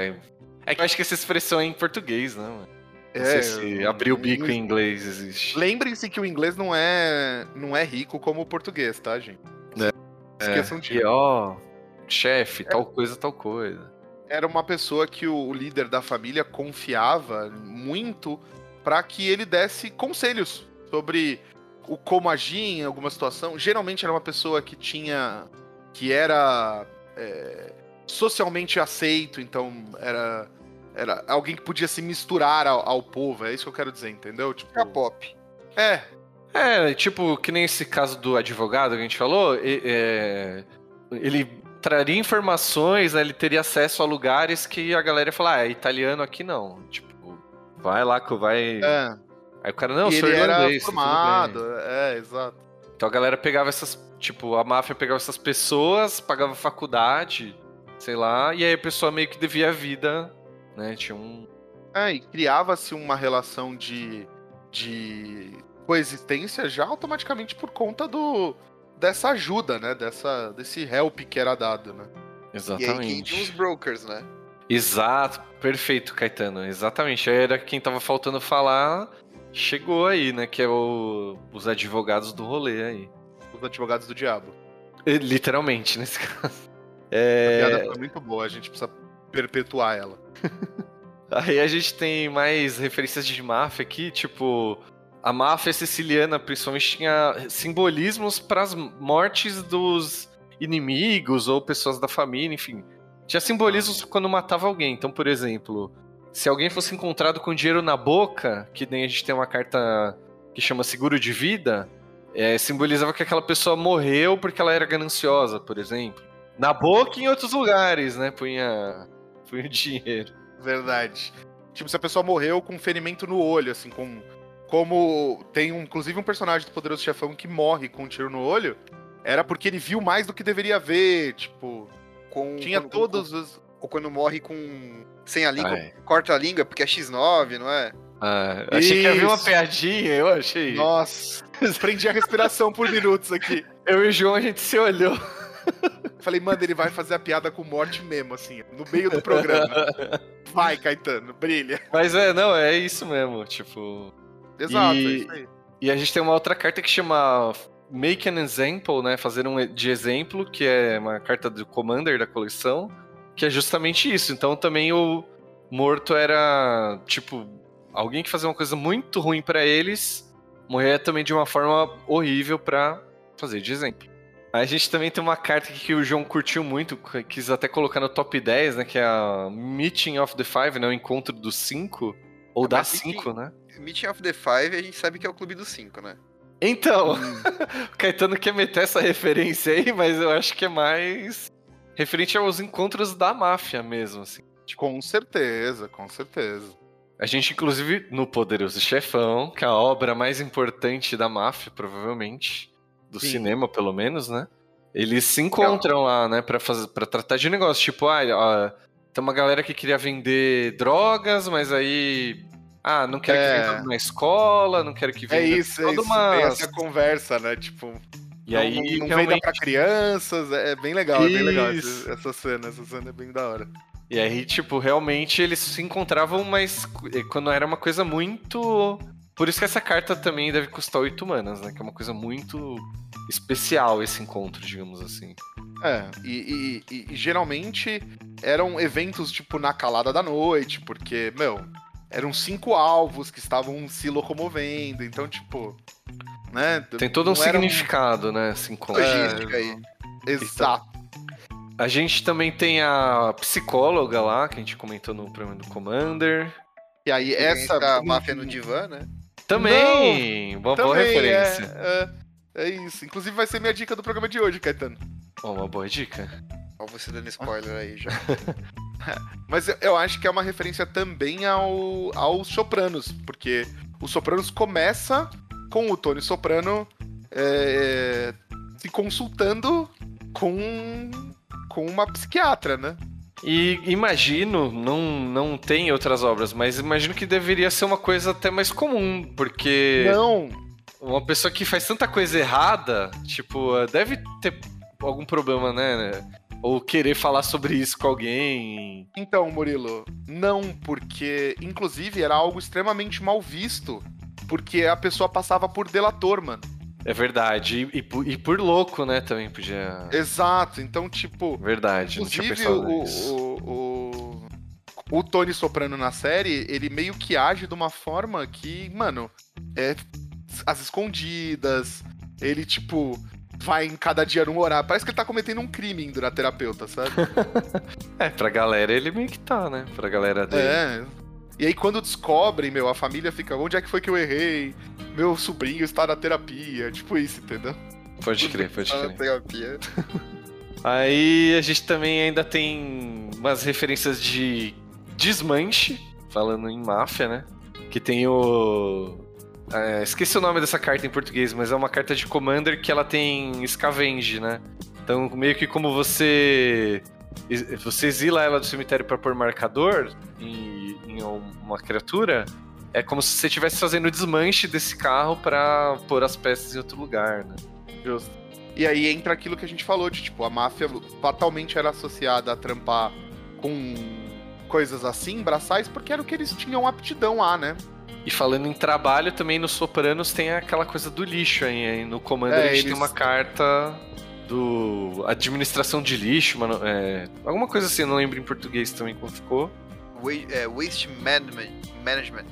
É que eu acho que essa expressão é em português, né? mano? Não sei se abrir o bico em inglês existe. Lembrem-se que o inglês não é, não é rico como o português, tá, gente? Esqueçam É, disso. e ó, chefe, tal coisa, tal coisa. Era uma pessoa que o, o líder da família confiava muito pra que ele desse conselhos sobre o como agir em alguma situação. Geralmente era uma pessoa que tinha. que era é, socialmente aceito, então era. Era alguém que podia se misturar ao, ao povo, é isso que eu quero dizer, entendeu? Tipo, K-pop. é, É, tipo, que nem esse caso do advogado que a gente falou, é, ele traria informações, né, ele teria acesso a lugares que a galera ia falar, ah, é italiano aqui não. Tipo, vai lá que vai. é. Aí o cara, não, e sou ele era irlandês. tá tudo formado, bem." é, exato. Então a galera pegava essas. Tipo, a máfia pegava essas pessoas, pagava faculdade, sei lá, e aí a pessoa meio que devia a vida, né? Tinha um. É, e criava-se uma relação de, de coexistência já automaticamente por conta do dessa ajuda, né? Dessa, desse help que era dado, né? E aí Exatamente. quem tinha os brokers, né? Exato, perfeito, Caetano. Exatamente. Era quem tava faltando falar, chegou aí, né? Que é o, os advogados do rolê aí. Os advogados do diabo. E, Literalmente, [LAUGHS] nesse caso. A É, piada foi muito boa, a gente precisa perpetuar ela. [LAUGHS] aí a gente tem mais referências de máfia aqui, tipo. A máfia siciliana, principalmente, tinha simbolismos para as mortes dos inimigos ou pessoas da família, enfim. Tinha simbolismos quando matava alguém. Então, por exemplo, se alguém fosse encontrado com dinheiro na boca, que nem a gente tem uma carta que chama seguro de vida, é, simbolizava que aquela pessoa morreu porque ela era gananciosa, por exemplo. Na boca e em outros lugares, né? Punha, punha dinheiro. Verdade. Tipo, se a pessoa morreu com um ferimento no olho, assim, com. Como tem um, inclusive um personagem do Poderoso Chefão que morre com um tiro no olho, era porque ele viu mais do que deveria ver, tipo. Com, Tinha quando- todos os. Ou quando morre com. Sem a língua, Ai. corta a língua, porque é X9, não é? Ah, achei que havia uma Isso. piadinha, eu achei. Nossa, prendi a respiração por minutos aqui. [LAUGHS] Eu e o João, a gente se olhou. Falei, mano, ele vai fazer a piada com morte mesmo, assim, no meio do programa. [LAUGHS] Vai, Caetano, brilha. Mas é, não, é isso mesmo, tipo... Exato, E- é isso aí. E a gente tem uma outra carta que chama Make an Example, né? Fazer um de exemplo, que é uma carta do Commander da coleção, que é justamente isso. Então também o morto era, tipo, alguém que fazia uma coisa muito ruim pra eles, morrer também de uma forma horrível pra fazer de exemplo. Aí a gente também tem uma carta que o João curtiu muito, quis até colocar no top 10, né? Que é a Meeting of the Five, né? O encontro dos cinco. Ou Ah, das cinco, né? Meeting of the Five, a gente sabe que é o clube dos cinco, né? Então, Hum. [LAUGHS] o Caetano quer meter essa referência aí, mas eu acho que é mais referente aos encontros da máfia mesmo, assim. Com certeza, com certeza. A gente, inclusive, no Poderoso Chefão, que é a obra mais importante da máfia, provavelmente, do Sim. cinema, pelo menos, né? Eles se encontram lá, né, pra, fazer, pra tratar de negócio. Tipo, ah, ó, tem uma galera que queria vender drogas, mas aí. Ah, não quero É. que venda na escola, não quero que venda. É isso, é Toda isso. uma- Tem essa conversa, né? Tipo, E não, aí, não, não realmente... venda pra crianças, é bem legal, é bem legal Isso. essa, essa cena, essa cena é bem da hora. E aí, tipo, realmente eles se encontravam, mas eh, quando era uma coisa muito. Por isso que essa carta também deve custar 8 manas, né? Que é uma coisa muito especial esse encontro, digamos assim. É, e, e- e- e geralmente eram eventos, tipo, na calada da noite, porque, meu, eram cinco alvos que estavam se locomovendo, então, tipo, né? Tem todo um não significado, né? Esse encontro. Logística aí. Exato. A gente também tem a psicóloga lá, que a gente comentou no programa do Commander. E aí, Essa essa. máfia no divã, né? Também! uma boa Também referência. É, é, é isso. Inclusive vai ser minha dica do programa de hoje, Caetano. Uma boa dica. Ó, você dando spoiler aí já. [LAUGHS] [LAUGHS] Mas eu, eu acho que é uma referência também ao, aos Sopranos, porque o Sopranos começa com o Tony Soprano é, se consultando com, com uma psiquiatra, né? E imagino, não, não tem outras obras, mas imagino que deveria ser uma coisa até mais comum, porque Não, uma pessoa que faz tanta coisa errada, tipo, deve ter algum problema, né? Ou querer falar sobre isso com alguém. Então, Murilo, não, porque inclusive era algo extremamente mal visto, porque a pessoa passava por delator, mano. É verdade. E, e por- e por louco, né? Também podia. Exato, então, tipo, Verdade, não tinha pensado o, nisso. o, o, o Tony Soprano na série, ele meio que age de uma forma que, mano, é as escondidas, ele, tipo, vai em cada dia num horário, parece que ele tá cometendo um crime indo na terapeuta, sabe? [LAUGHS] É, pra galera ele meio que tá, né? Pra galera dele. É. E aí quando descobrem, meu, a família fica, onde é que foi que eu errei? Meu sobrinho está na terapia, tipo isso, entendeu? Pode crer, pode Tá na crer. terapia. [LAUGHS] Aí a gente também ainda tem umas referências de desmanche, falando em máfia, né? Que tem o. é, esqueci o nome dessa carta em português, mas é uma carta de Commander que ela tem Scavenge, né? Então, meio que como você. Você exila ela do cemitério pra pôr marcador em, em uma criatura, é como se você estivesse fazendo o desmanche desse carro pra pôr as peças em outro lugar, né? Justo. E aí entra aquilo que a gente falou de, tipo, a máfia fatalmente era associada a trampar com coisas assim, braçais, porque era o que eles tinham aptidão a, né? E falando em trabalho, também nos Sopranos tem aquela coisa do lixo aí. aí No Commander É, a gente tem eles- uma carta do administração de lixo, mano, é, alguma coisa assim, eu não lembro em português também como ficou. É, Waste Management.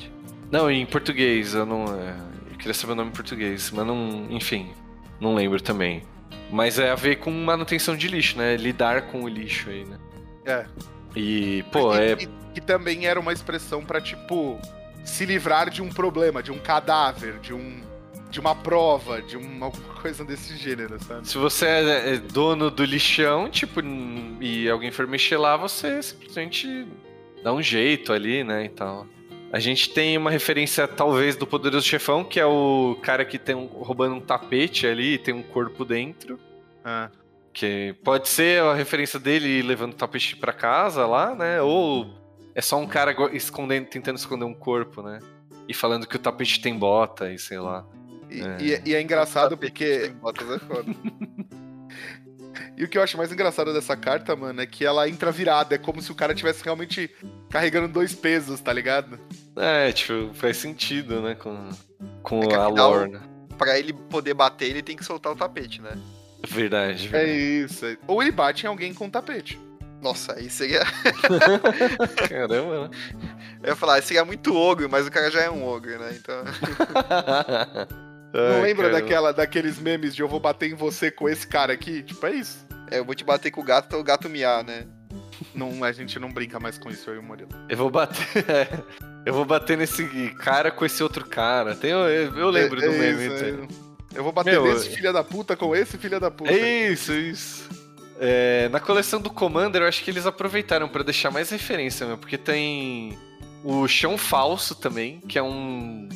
Não, em português, eu não. é, eu queria saber o nome em português, mas não. Enfim, não lembro também. Mas é a ver com manutenção de lixo, né? Lidar com o lixo aí, né? É. E, pô, E- é. que também era uma expressão pra, tipo, se livrar de um problema, de um cadáver, de um. de uma prova, de uma alguma coisa desse gênero, sabe? Se você é é dono do lixão, tipo, e alguém for mexer lá, você simplesmente dá um jeito ali, né, e tal. A gente tem uma referência, talvez, do Poderoso Chefão, que é o cara que tem um, roubando um tapete ali e tem um corpo dentro. Ah. Que pode ser a referência dele levando o tapete pra casa lá, né? Ou é só um cara escondendo, tentando esconder um corpo, né? E falando que o tapete tem bota e sei lá. E É. e- e é engraçado porque. sem botas é foda. [LAUGHS] E o que eu acho mais engraçado dessa carta, mano, é que ela entra virada. É como se o cara tivesse realmente carregando dois pesos, tá ligado? É, tipo, faz sentido, né? Com, com É a afinal- lore, né? pra ele poder bater, ele tem que soltar o tapete, né? Verdade. É verdade. isso. é- Ou ele bate em alguém com tapete. Nossa, aí seria. [LAUGHS] Caramba, né? Eu ia falar, seria muito ogro, mas o cara já é um ogro, né? Então. [LAUGHS] Não Ai, lembra caramba. daquela, daqueles memes de eu vou bater em você com esse cara aqui? Tipo, é isso. É, eu vou te bater com o gato, então o gato miar, né? Não, a gente não brinca mais com isso, eu e o Murilo. Eu vou bater. é, [LAUGHS] eu vou bater nesse cara com esse outro cara. Tem, eu, eu lembro É- do é meme. isso, é. Eu vou bater Meu, nesse é- filho da puta com esse filho da puta. É isso, isso. É, na coleção do Commander, eu acho que eles aproveitaram pra deixar mais referência, meu, porque tem o chão falso também, que é um.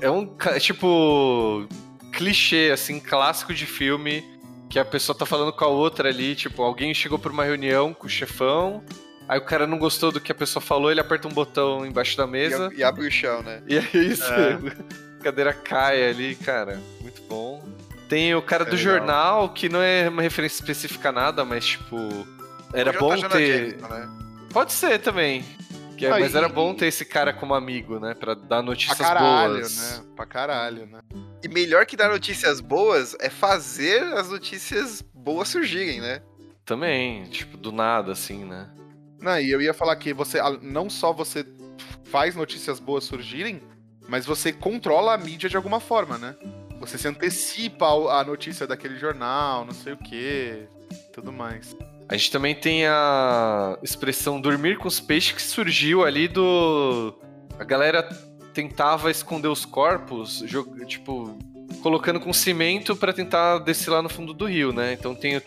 É um ca- tipo. clichê, assim, clássico de filme, que a pessoa tá falando com a outra ali, tipo, alguém chegou pra uma reunião com o chefão, aí o cara não gostou do que a pessoa falou, ele aperta um botão embaixo da mesa. E, e abre o chão, né? E é isso, É. [LAUGHS] a cadeira cai ali, cara. Muito bom. Tem o cara É do legal. jornal, que não é uma referência específica a nada, mas tipo. Era Hoje é bom ter. Jameson, né? Pode ser também. Que é- Ah, mas era bom ter esse cara como amigo, né? Pra dar Pra notícias caralho, boas. né? Pra caralho, né? E melhor que dar notícias boas é fazer as notícias boas surgirem, né? Também, tipo, do nada, assim, né? Não, e eu ia falar que você não só você faz notícias boas surgirem, mas você controla a mídia de alguma forma, né? Você se antecipa a notícia daquele jornal, não sei o que, tudo mais. A gente também tem a expressão dormir com os peixes que surgiu ali do. A galera tentava esconder os corpos, jog- tipo, colocando com cimento pra tentar descer lá no fundo do rio, né? Então tem o-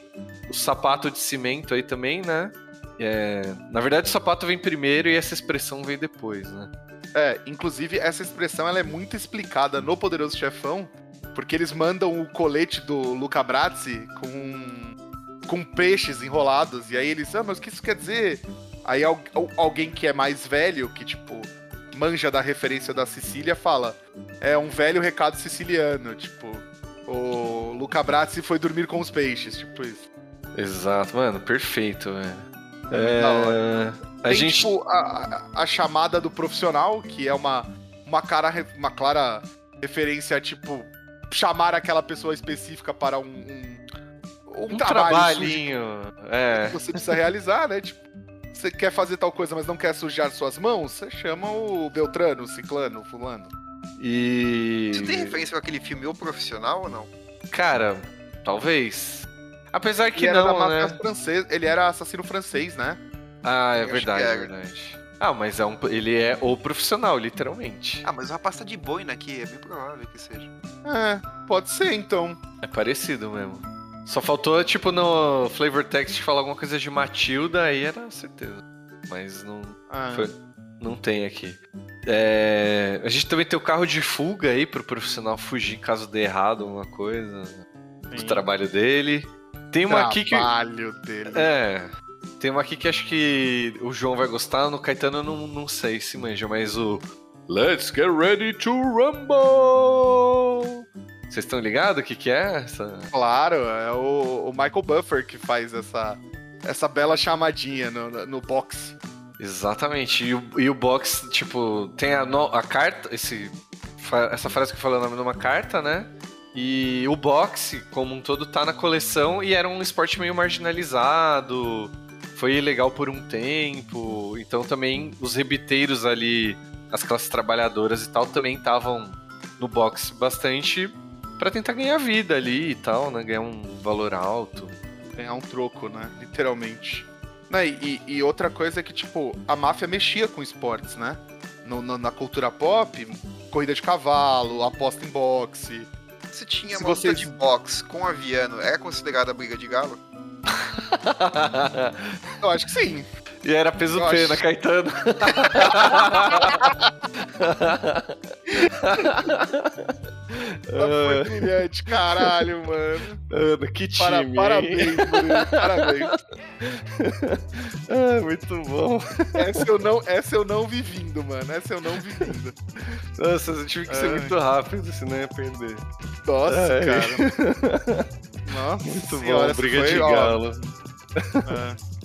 os sapato de cimento aí também, né? É, na verdade, o sapato vem primeiro e essa expressão vem depois, né? É, inclusive essa expressão ela é muito explicada no Poderoso Chefão, porque eles mandam o colete do Luca Brazzi com com peixes enrolados e aí eles, ah, mas o que isso quer dizer? Aí al alguém que é mais velho, que tipo manja da referência da Sicília, fala: "É um velho recado siciliano, tipo, o Luca Brazzi foi dormir com os peixes, tipo isso". Exato, mano, perfeito, velho. É, a Tem, gente. Tipo, a, a, chamada do profissional, que é uma, uma, cara, uma clara referência a, tipo, chamar aquela pessoa específica para um. Um, um, um trabalhinho. É. Que você precisa realizar, né? Tipo, você quer fazer tal coisa, mas não quer sujar suas mãos, você chama o Beltrano, o Ciclano, o Fulano. E. Você tem referência com aquele filme O Profissional ou não? Cara, talvez. Apesar que ele não, né? Francês, ele era assassino francês, né? Ah, é verdade, é verdade. Ah, mas é um, ele é o profissional, literalmente. Ah, mas o rapaz tá de boina aqui, é bem provável que seja. É, pode ser então. É parecido mesmo. Só faltou, tipo, no flavor text falar alguma coisa de Matilda, aí era certeza. Mas não. Ah. Foi, não tem aqui. É, a gente também tem o carro de fuga aí pro profissional fugir caso dê errado alguma coisa Sim. do trabalho dele. Tem uma aqui que. Trabalho dele. É. Tem uma aqui que acho que o João vai gostar, no Caetano eu não, não sei se manja, mas o Let's get ready to rumble! Vocês estão ligados o que, que é essa? Claro, é o, o, Michael Buffer que faz essa, essa bela chamadinha no, no box. Exatamente, e o, e o box, tipo, tem a, no, a carta, esse, essa frase que eu falei o nome de uma carta, né? E o boxe, como um todo, tá na coleção e era um esporte meio marginalizado. Foi legal por um tempo. Então também os rebiteiros ali, as classes trabalhadoras e tal, também estavam no boxe bastante para tentar ganhar vida ali e tal, né? Ganhar um valor alto. Ganhar um troco, né? Literalmente. Né? E, e outra coisa é que, tipo, a máfia mexia com esportes, né? No, no, na cultura pop, corrida de cavalo, aposta em boxe se tinha se uma você... luta de boxe com aviano, é considerada briga de galo? Eu acho que sim. E era peso pena. Caetano. [LAUGHS] Foi brilhante, caralho, mano. Mano, que time. Para, parabéns, Murilo, parabéns. [LAUGHS] ah, muito bom. Essa eu, não, essa eu não vi vindo, mano. Essa eu não vi vindo. Nossa, eu tive que ser Ai. muito rápido, senão ia perder. Nossa, Ai. cara. [LAUGHS] Nossa, muito senhora, bom, briga foi, de galo. É.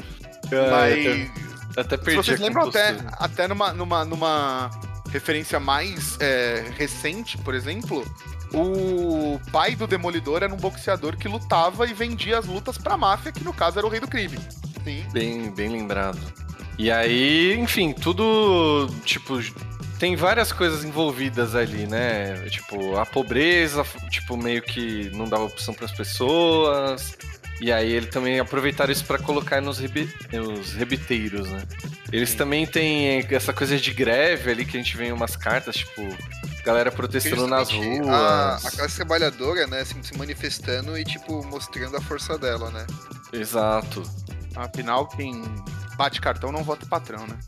Mas. Até perdi Se vocês lembram até, até numa, numa, numa referência mais é, recente, por exemplo, o pai do Demolidor era um boxeador que lutava e vendia as lutas pra máfia, que no caso era o rei do crime. Sim. Bem, bem lembrado. E aí, enfim, tudo, tipo, tem várias coisas envolvidas ali, né? Tipo, a pobreza, tipo, meio que não dava opção para as pessoas. E aí ele também aproveitaram isso para colocar nos, nos rebiteiros, né? Eles Sim. também têm essa coisa de greve ali que a gente vê em umas cartas, tipo, galera protestando nas ruas. A, a classe trabalhadora, né, assim, se manifestando e, tipo, mostrando a força dela, né? Exato. Afinal, quem bate cartão não vota patrão, né?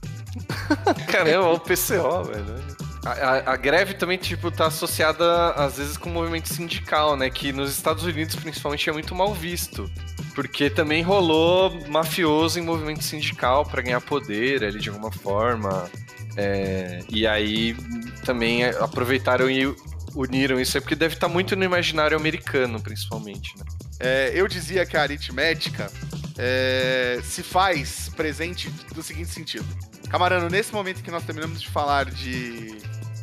[LAUGHS] Caramba, o PCO, velho. A, a, greve também, tipo, tá associada, às vezes, com o movimento sindical, né? Que nos Estados Unidos, principalmente, é muito mal visto. Porque também rolou mafioso em movimento sindical para ganhar poder ali de alguma forma. É, e aí também aproveitaram e uniram isso aí, porque deve estar tá muito no imaginário americano, principalmente, né? É, eu dizia que a aritmética é, se faz presente do seguinte sentido. Camarano, nesse momento que nós terminamos de falar de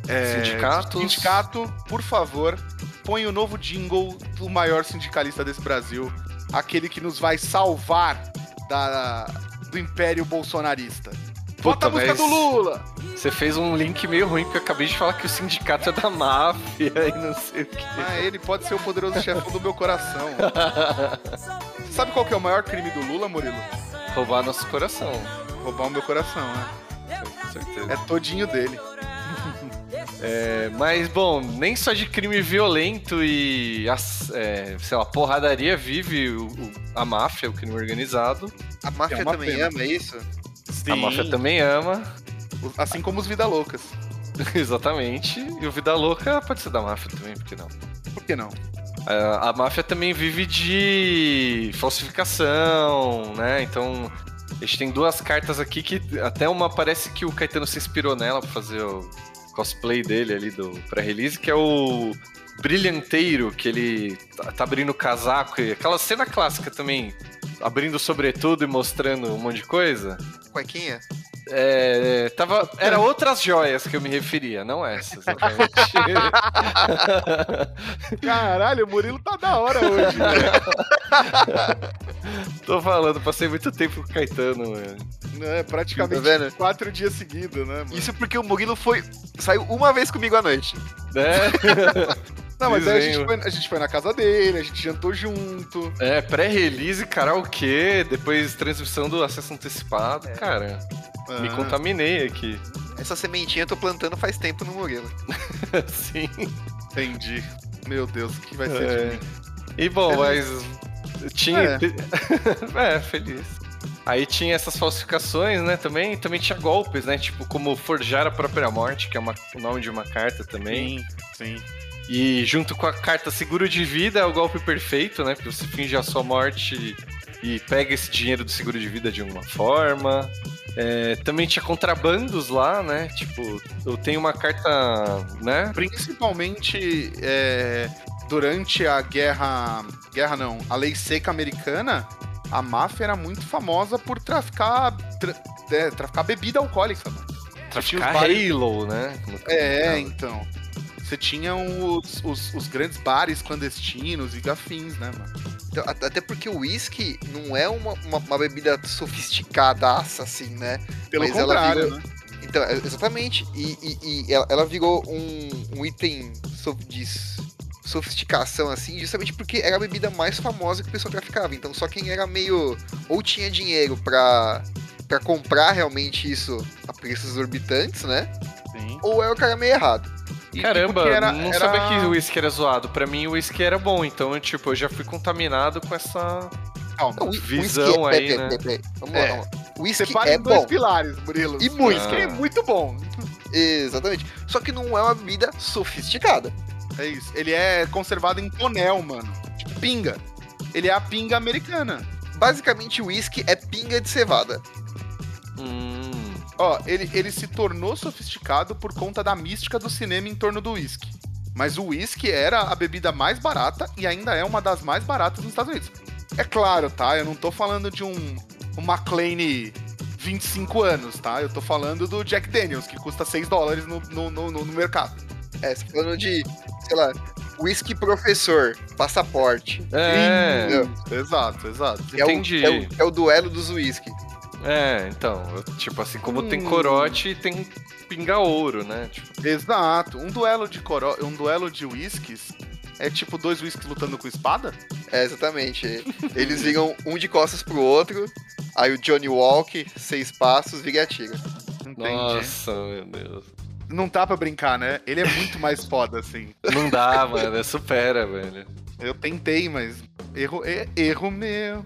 é, Sindicato, por favor, põe o novo jingle do maior sindicalista desse Brasil. Aquele que nos vai salvar da, do império bolsonarista. Bota a música do Lula! Você fez um link meio ruim, porque eu acabei de falar que o sindicato é da máfia [LAUGHS] e não sei o que. Ah, ele pode ser o poderoso chefão do meu coração. [LAUGHS] Sabe qual que é o maior crime do Lula, Murilo? Roubar nosso coração. Roubar o meu coração, né? Com certeza. É todinho dele. [LAUGHS] É, mas, bom, nem só de crime violento e, é, sei lá, porradaria vive o- o- a máfia, o crime organizado. A máfia É também pena. ama, é isso? A máfia também ama, Assim como os Vida Loucas. [LAUGHS] exatamente. E o Vida Louca pode ser da máfia também, por que não? Por que não? A, a máfia também vive de falsificação, né? Então, a gente tem duas cartas aqui que até uma parece que o Caetano se inspirou nela pra fazer o cosplay dele ali do pré-release, que é o Brilhanteiro, que ele tá, tá abrindo o casaco e aquela cena clássica também, abrindo o sobretudo e mostrando um monte de coisa. Cuequinha? É, tava, era outras joias que eu me referia, não essas. [LAUGHS] Caralho, o Murilo tá da hora hoje, né? Tô falando, passei muito tempo com o Caetano, mano. É, praticamente Tá vendo? quatro dias seguidos, né, mano? Isso porque o Murilo foi. saiu uma vez comigo à noite. Né? [LAUGHS] Não, mas aí a gente, foi, a gente foi na casa dele, a gente jantou junto. É, pré-release, karaokê, depois transmissão do acesso antecipado. Cara, me Ah, contaminei aqui. Essa sementinha eu tô plantando faz tempo no Murilo. [LAUGHS] Sim. Entendi. Meu Deus, o que vai ser É. de mim? E bom, mas tinha. É. [LAUGHS] É. feliz. Aí tinha essas falsificações, né, também. Também tinha golpes, né? Tipo, como forjar a própria morte, que é uma- o nome de uma carta também. Sim, sim. E junto com a carta seguro de vida é o golpe perfeito, né? Porque você finge a sua morte e pega esse dinheiro do seguro de vida de alguma forma. É, também tinha contrabandos lá, né? Tipo, eu tenho uma carta, né? Principalmente é, durante a guerra. Guerra não, a lei seca americana, a máfia era muito famosa por traficar. tra- é, traficar bebida alcoólica, mano. Traficar Halo, né? É, então. Você tinha os, os, os grandes bares clandestinos e afins, né, mano? Então, até porque o uísque não é uma, uma, uma bebida sofisticadaça, assim, né? Pelo Mas contrário, virou- né? Então, é- exatamente. E, e- e ela, ela virou um, um item de sofisticação, assim, justamente porque era a bebida mais famosa que o pessoal traficava. Então, só quem era meio. ou tinha dinheiro pra, pra comprar realmente isso a preços exorbitantes, né? Sim. Ou era o cara meio errado. Caramba, era- não era- sabia que o whisky era zoado. Pra mim, o whisky era bom. Então, eu, tipo, eu já fui contaminado com essa. Calma. Visão whisky é- aí, peraí, né? peraí, peraí, Vamos É. lá, vamos lá. O whisky é em dois bom. pilares, Murilo. E muito. Whisky é muito bom. Exatamente. Só que não é uma bebida sofisticada. É isso. Ele é conservado em tonel, mano. Tipo pinga. Ele é a pinga americana. Basicamente, o whisky é pinga de cevada. Hum. Ó, ele, ele se tornou sofisticado por conta da mística do cinema em torno do whisky. Mas o whisky era a bebida mais barata e ainda é uma das mais baratas nos Estados Unidos. É claro, tá? Eu não tô falando de um, um McLean 25 anos, tá? Eu tô falando do Jack Daniels, que custa 6 dólares no, no, no, no mercado. É, você tá falando de, sei lá, whisky professor, passaporte. É, exato, exato. É o, é, o, é o duelo dos whisky. É, então, eu- tipo assim, como tem Hum. corote, tem pinga ouro, né? Tipo, Exato. Um duelo de coro... um duelo de whiskies é tipo dois whiskies lutando com espada? É, exatamente. Eles ligam um de costas pro outro, aí o Johnny Walk, seis passos, vira e atira. Entendi. nossa, meu Deus. Não tá pra brincar, né? Ele é muito mais foda, assim. Não dá, mano, é supera, velho. Eu tentei, mas erro, é- erro meu.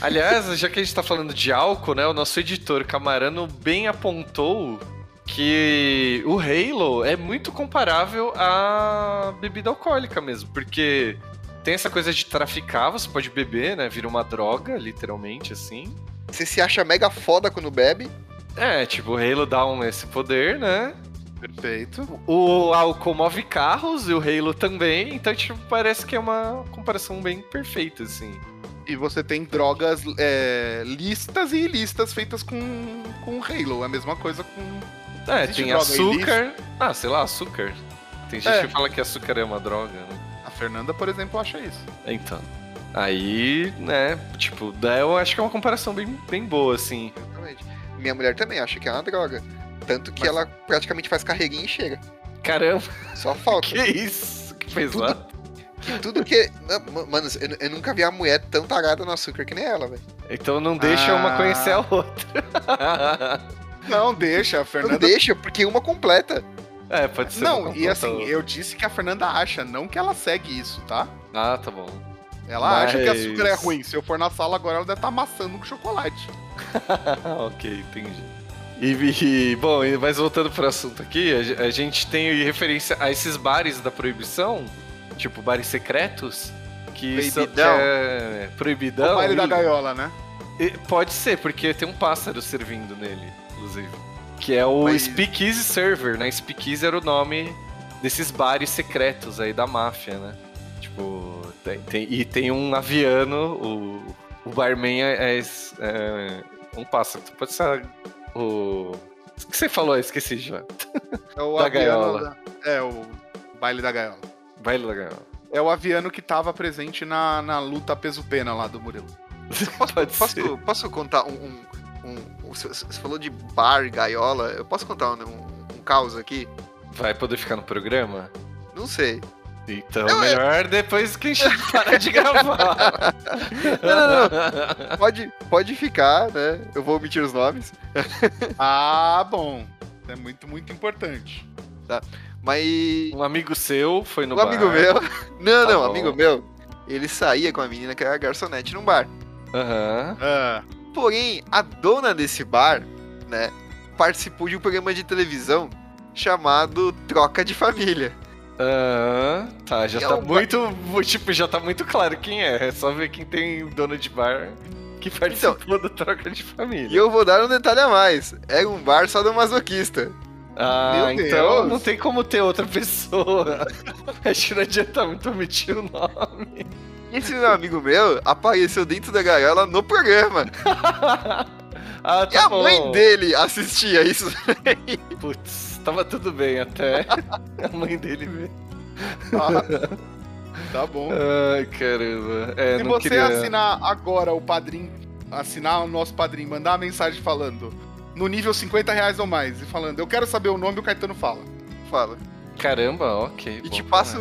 Aliás, já que a gente tá falando de álcool, né? O nosso editor Camarano bem apontou que o Halo é muito comparável à bebida alcoólica mesmo, porque tem essa coisa de traficar, você pode beber, né? Vira uma droga, literalmente, assim. Você se acha mega foda quando bebe, É, tipo, o Halo dá um, esse poder, né? Perfeito. O álcool move carros e o Halo também, então, tipo, parece que é uma comparação bem perfeita, assim. E você tem drogas é, listas e ilícitas feitas com, com Halo. É a mesma coisa com. É, Existe tem açúcar. Ah, sei lá, açúcar. Tem gente É. que fala que açúcar é uma droga, né? A Fernanda, por exemplo, acha isso. Então. Aí, né, tipo, daí eu acho que é uma comparação bem, bem boa, assim. exatamente. Minha mulher também acha que é uma droga. Tanto que Mas- ela praticamente faz carreguinha e chega. Caramba, Só falta. [LAUGHS] que isso? Que fez Tudo- lá? Que tudo que. Não, Mano, eu, eu nunca vi a mulher tão tarada no açúcar que nem ela, velho. Então não deixa uma Ah. conhecer a outra. [LAUGHS] Não, deixa. A Não Fernanda. deixa, porque uma completa. É, pode ser. Não, uma e assim, eu disse que a Fernanda acha, não que ela segue isso, tá? Ah, tá bom. Ela acha que Mas- açúcar é ruim. Se eu for na sala agora, ela deve estar amassando com chocolate. [LAUGHS] ok, entendi. E, e, bom, mas voltando pro assunto aqui, a, a gente tem referência a esses bares da proibição, tipo bares secretos, que são que Proibidão. é, proibidão. o baile da gaiola, né? e pode ser, porque tem um pássaro servindo nele, inclusive. Que é o Mas- Speakeasy Server, né? Speakeasy era o nome desses bares secretos aí da máfia, né? Tipo, tem, tem- e tem um aviano, o, o barman é, é é um pássaro. Pode ser o... O que você falou? Eu esqueci já. É o Da aviano gaiola. da- É, o baile da gaiola. Baile da gaiola. É o aviano que tava presente na, na luta peso-pena lá do Murilo. [LAUGHS] Posso, Pode ser. posso, posso contar um. um, um- você você falou de bar, gaiola. Eu posso contar um, um, um caos aqui? Vai poder ficar no programa? Não sei. Então, Não, é- melhor depois que a gente [LAUGHS] parar de gravar. Não, Pode, pode ficar, né? Eu vou omitir os nomes. Ah, bom. É muito, muito importante. Mas. Um amigo seu foi no Um bar. amigo meu. [LAUGHS] Não, Tá não, bom. amigo meu. Ele saía com a menina que era garçonete num bar. Aham. Ah, Porém, a dona desse bar, né, participou de um programa de televisão chamado Troca de Família. Aham. Tá, já E tá é um muito. Tipo, já tá muito claro quem é. É só ver quem tem dono de bar que participou da troca de E família. eu vou dar um detalhe a mais. Era um bar só do masoquista. Ah, Meu então Deus. não tem como ter outra pessoa. [LAUGHS] Acho que não adianta muito omitir o nome. E esse meu amigo meu apareceu dentro da gaiola no programa. [LAUGHS] ah, E tá a bom. mãe dele assistia isso. Putz, tava tudo bem até. [LAUGHS] A mãe dele ver. ah, tá bom. Ai, caramba. É, Se você queria... assinar agora o padrinho, assinar o nosso padrinho, mandar uma mensagem falando no nível 50 reais ou mais, e falando, eu quero saber o nome, o Caetano fala. Fala. Caramba, ok. E te passo,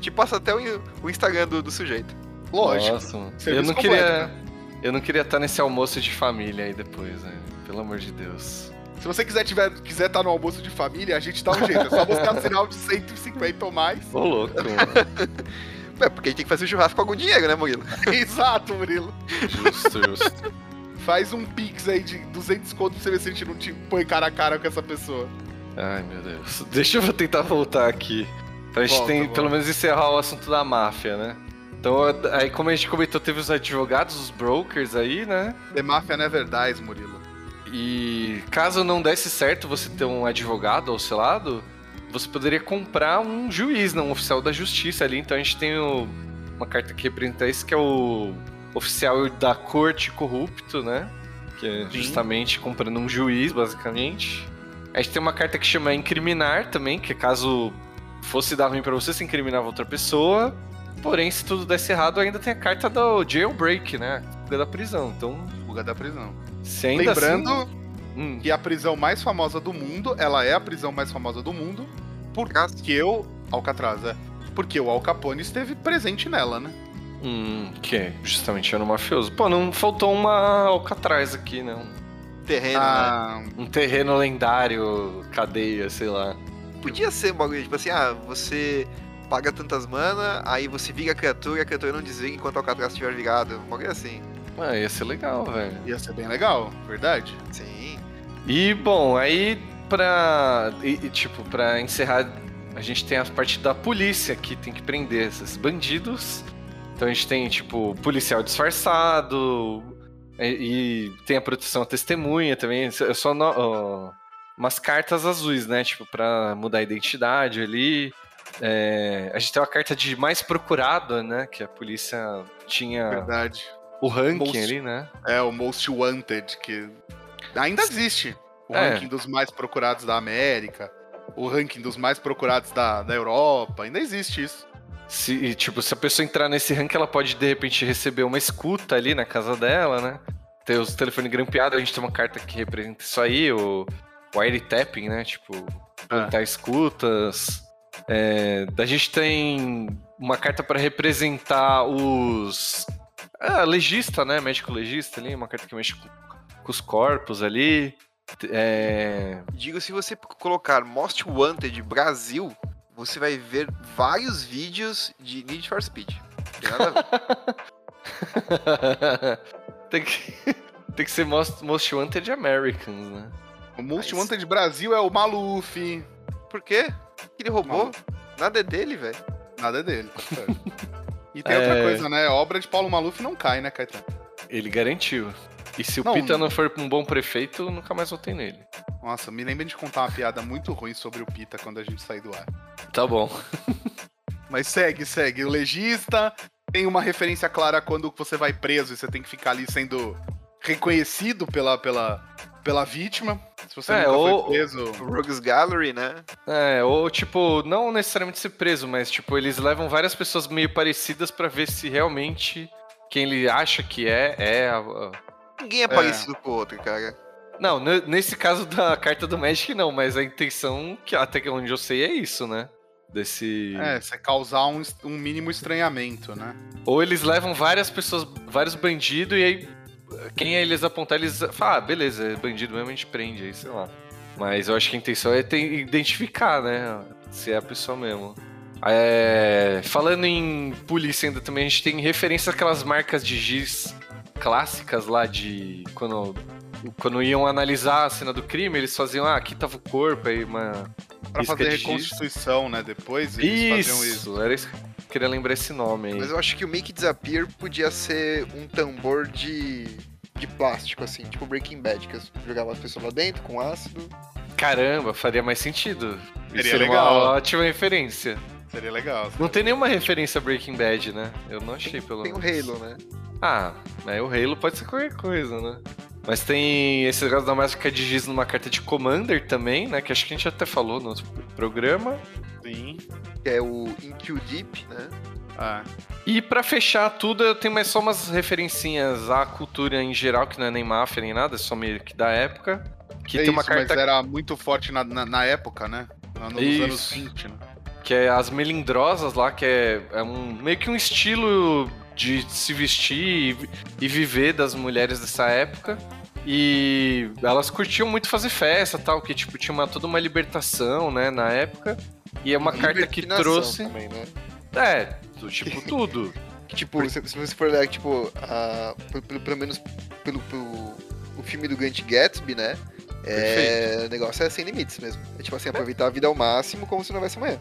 te passo até o, o Instagram do, do sujeito. Lógico. Nossa, mano. eu não completo, queria. né? Eu não queria estar nesse almoço de família aí depois, né? Pelo amor de Deus. Se você quiser tiver, quiser estar no almoço de família, a gente dá um jeito. É só você assinar [LAUGHS] o de 150 ou mais. Ô, louco, mano. [LAUGHS] É, porque a gente tem que fazer o churrasco com algum dinheiro, né, Murilo? [LAUGHS] Exato, Murilo. Justo, justo. Faz um pix aí de 200 conto pra você ver se a gente não te põe cara a cara com essa pessoa. Ai, meu Deus. [LAUGHS] Deixa eu tentar voltar aqui. Pra gente Volta, tem, volta. pelo menos encerrar o assunto da máfia, né? Então, aí como a gente comentou, teve os advogados, os brokers aí, né? The Mafia Never Dies, Murilo. E caso não desse certo você ter um advogado ao seu lado, você poderia comprar um juiz, não um oficial da justiça ali. Então a gente tem o- uma carta que representa isso, que é o oficial da corte corrupto, né? Que é Sim. justamente comprando um juiz, basicamente. A gente tem uma carta que chama incriminar também, que caso fosse dar ruim pra você, você incriminava outra pessoa. Porém, se tudo desse errado, ainda tem a carta do jailbreak, né? Fuga da prisão. Então, Fuga da prisão. se ainda Lembrando assim... Hum. que a prisão mais famosa do mundo, ela é a prisão mais famosa do mundo, porque o Alcatraz, é. Porque o Al Capone esteve presente nela, né? Hum, que justamente era um mafioso. Pô, não faltou uma Alcatraz aqui, né? Um, Terreno, né? Ah, um terreno lendário, cadeia, sei lá. Podia ser um bagulho, tipo assim, ah, você paga tantas mana, aí você viga a criatura e a criatura não desliga enquanto o Alcatraz estiver ligado. Um bagulho assim. Ah, ia ser legal, velho. ia ser bem legal, verdade? Sim. E, bom, aí pra. E, e, tipo, pra encerrar, a gente tem a parte da polícia que tem que prender esses bandidos. Então a gente tem, tipo, policial disfarçado. E, e tem a proteção à testemunha também. É só no- ó, umas cartas azuis, né? Tipo, pra mudar a identidade ali. É, a gente tem uma carta de mais procurado, né? Que a polícia tinha Verdade. o ranking Most- ali, né? É o Most Wanted, que ainda existe. O É. ranking dos mais procurados da América, o ranking dos mais procurados da, da Europa, ainda existe isso. Se, tipo, se a pessoa entrar nesse ranking, ela pode de repente receber uma escuta ali na casa dela, né? Ter os telefones grampeados, a gente tem uma carta que representa isso aí, o wiretapping, né? Tipo, plantar escutas. É, a gente tem uma carta para representar os. Ah, legista, né? Médico legista ali, uma carta que mexe com, com os corpos ali. É... Digo, se você colocar Most Wanted Brasil, você vai ver vários vídeos de Need for Speed. Tem nada a ver. [LAUGHS] tem, que, tem que ser Most, Most Wanted Americans, né? O Most Mas- Wanted Brasil é o Maluf. Por quê? Que ele roubou? Maluco. Nada é dele, velho. Nada é dele. tá. E tem É. outra coisa, né? Obra de Paulo Maluf não cai, né, Caetano? Ele garantiu. E se o Não, Pita não for um bom prefeito, nunca mais votei nele. Nossa, me lembrem de contar uma piada muito ruim sobre o Pita quando a gente sair do ar. Tá bom. [LAUGHS] Mas segue, segue. O legista tem uma referência clara quando você vai preso e você tem que ficar ali sendo reconhecido pela, pela, pela vítima. Se você É, ou- foi preso. Rogues Gallery, né? É, ou tipo, não necessariamente ser preso, mas tipo, eles levam várias pessoas meio parecidas pra ver se realmente quem ele acha que é, é a. Ninguém é, parecido com o outro, cara. Não, ne- nesse caso da carta do Magic não, mas a intenção, que até onde eu sei, é isso, né? Desse. É, você causar um, um mínimo estranhamento, né? Ou eles levam várias pessoas, vários bandidos, e aí quem eles apontar, eles falam, ah, beleza, é bandido mesmo, a gente prende aí, sei lá. Mas eu acho que a intenção é ter- identificar, né? Se é a pessoa mesmo. É, falando em polícia ainda também, a gente tem referência àquelas marcas de giz clássicas lá de. Quando, quando iam analisar a cena do crime, eles faziam, ah, aqui tava o corpo, aí uma. Pra Isca fazer de giz. reconstituição, né? Depois eles faziam isso. Isso, era isso queria lembrar esse nome aí. Mas eu acho que o Make It Disappear podia ser um tambor de, de plástico, assim, tipo Breaking Bad, que eu jogava as pessoas lá dentro com ácido. Caramba, faria mais sentido. Isso Seria seria legal. uma ótima referência. Seria legal. Não tem nenhuma referência a Breaking Bad, né? Eu não achei, pelo Tem o menos. Halo, né? Ah, mas o Halo pode ser qualquer coisa, né? Mas tem esse negócio da mágica de giz numa carta de Commander também, né? Que acho que a gente até falou no outro programa. Sim. Que é o In Deep, né? Ah, E pra fechar tudo, eu tenho mais só umas referencinhas à cultura em geral, que não é nem máfia nem nada, é só meio que da época. Que é tem uma isso, mas carta era muito forte na, na, na época, né? Nos Isso. anos 20, né? que é as melindrosas lá, que é, é um meio que um estilo de se vestir e, e viver das mulheres dessa época. E elas curtiam muito fazer festa tal, que tipo, tinha uma, toda uma libertação, né, na época. E é uma carta que trouxe. Também, né? É, do- tipo, [LAUGHS] tudo. Tipo, se, se você for olhar, tipo, a, pelo, pelo- menos pelo, pelo o filme do Grant Gatsby, né? É, o negócio é sem limites mesmo. É tipo assim, aproveitar a vida ao máximo como se não houvesse amanhã.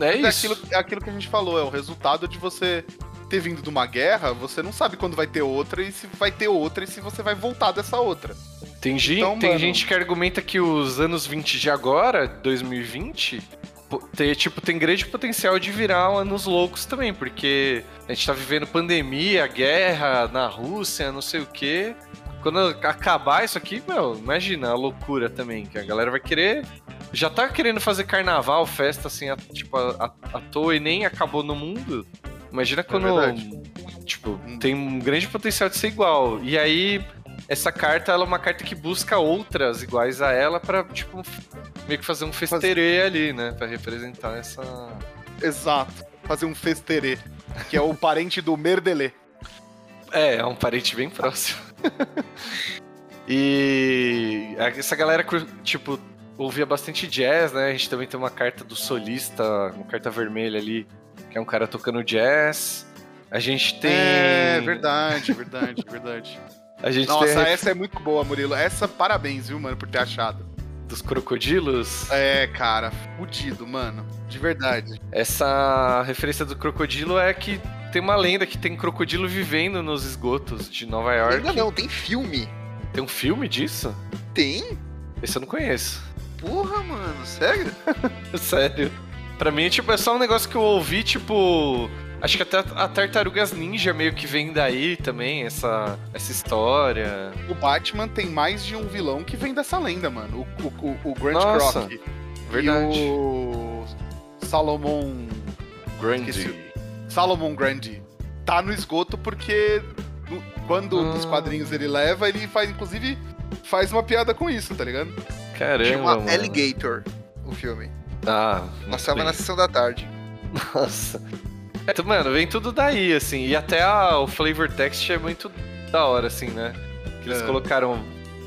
É É isso. aquilo, é aquilo que a gente falou, é o resultado de você ter vindo de uma guerra, você não sabe quando vai ter outra e se vai ter outra e se você vai voltar dessa outra. Tem, Então, tem mano- gente que argumenta que os anos 20 de agora, 2020, po- tem, tipo, tem grande potencial de virar anos loucos também, porque a gente tá vivendo pandemia, guerra na Rússia, não sei o quê. Quando acabar isso aqui, meu, imagina a loucura também, que a galera vai querer. Já tá querendo fazer carnaval, festa assim, a- tipo, à toa e nem acabou no mundo. Imagina quando. verdade. tipo, tem um grande potencial de ser igual. E aí, essa carta ela é uma carta que busca outras iguais a ela pra, tipo, meio que fazer um festerê ali, né? Pra representar essa. Exato. Fazer um festerê, que é o parente do merdelê. É, é um parente bem próximo. [LAUGHS] e essa galera, tipo, ouvia bastante jazz, né? A gente também tem uma carta do solista, uma carta vermelha ali, que é um cara tocando jazz. A gente tem. É, verdade, verdade, verdade. A gente Nossa, tem essa é muito boa, Murilo. Essa, parabéns, viu, mano, por ter achado. dos crocodilos. É, cara, fudido, mano. De verdade. Essa referência do crocodilo é que tem uma lenda que tem crocodilo vivendo nos esgotos de Nova York. Ainda não, tem filme. Tem um filme disso? Tem? Esse eu não conheço. Porra, mano, sério? [LAUGHS] Sério. Pra mim, tipo, é só um negócio que eu ouvi, tipo. Acho que até a Tartarugas Ninja meio que vem daí também, essa, essa história. O Batman tem mais de um vilão que vem dessa lenda, mano. O, o, o, Grant Nossa, Croc. Verdade. E o Salomon. Esqueci. Grande. Salomon Grandi. Tá no esgoto porque no- quando Ah. nos quadrinhos ele leva, ele faz, inclusive, faz uma piada com isso, tá ligado? Caramba. Chama mano. Alligator, o filme. Ah, Passava bem. na sessão da tarde. Nossa. É, mano, vem tudo daí, assim. E até a- o flavor text é muito da hora, assim, né? Que eles É. colocaram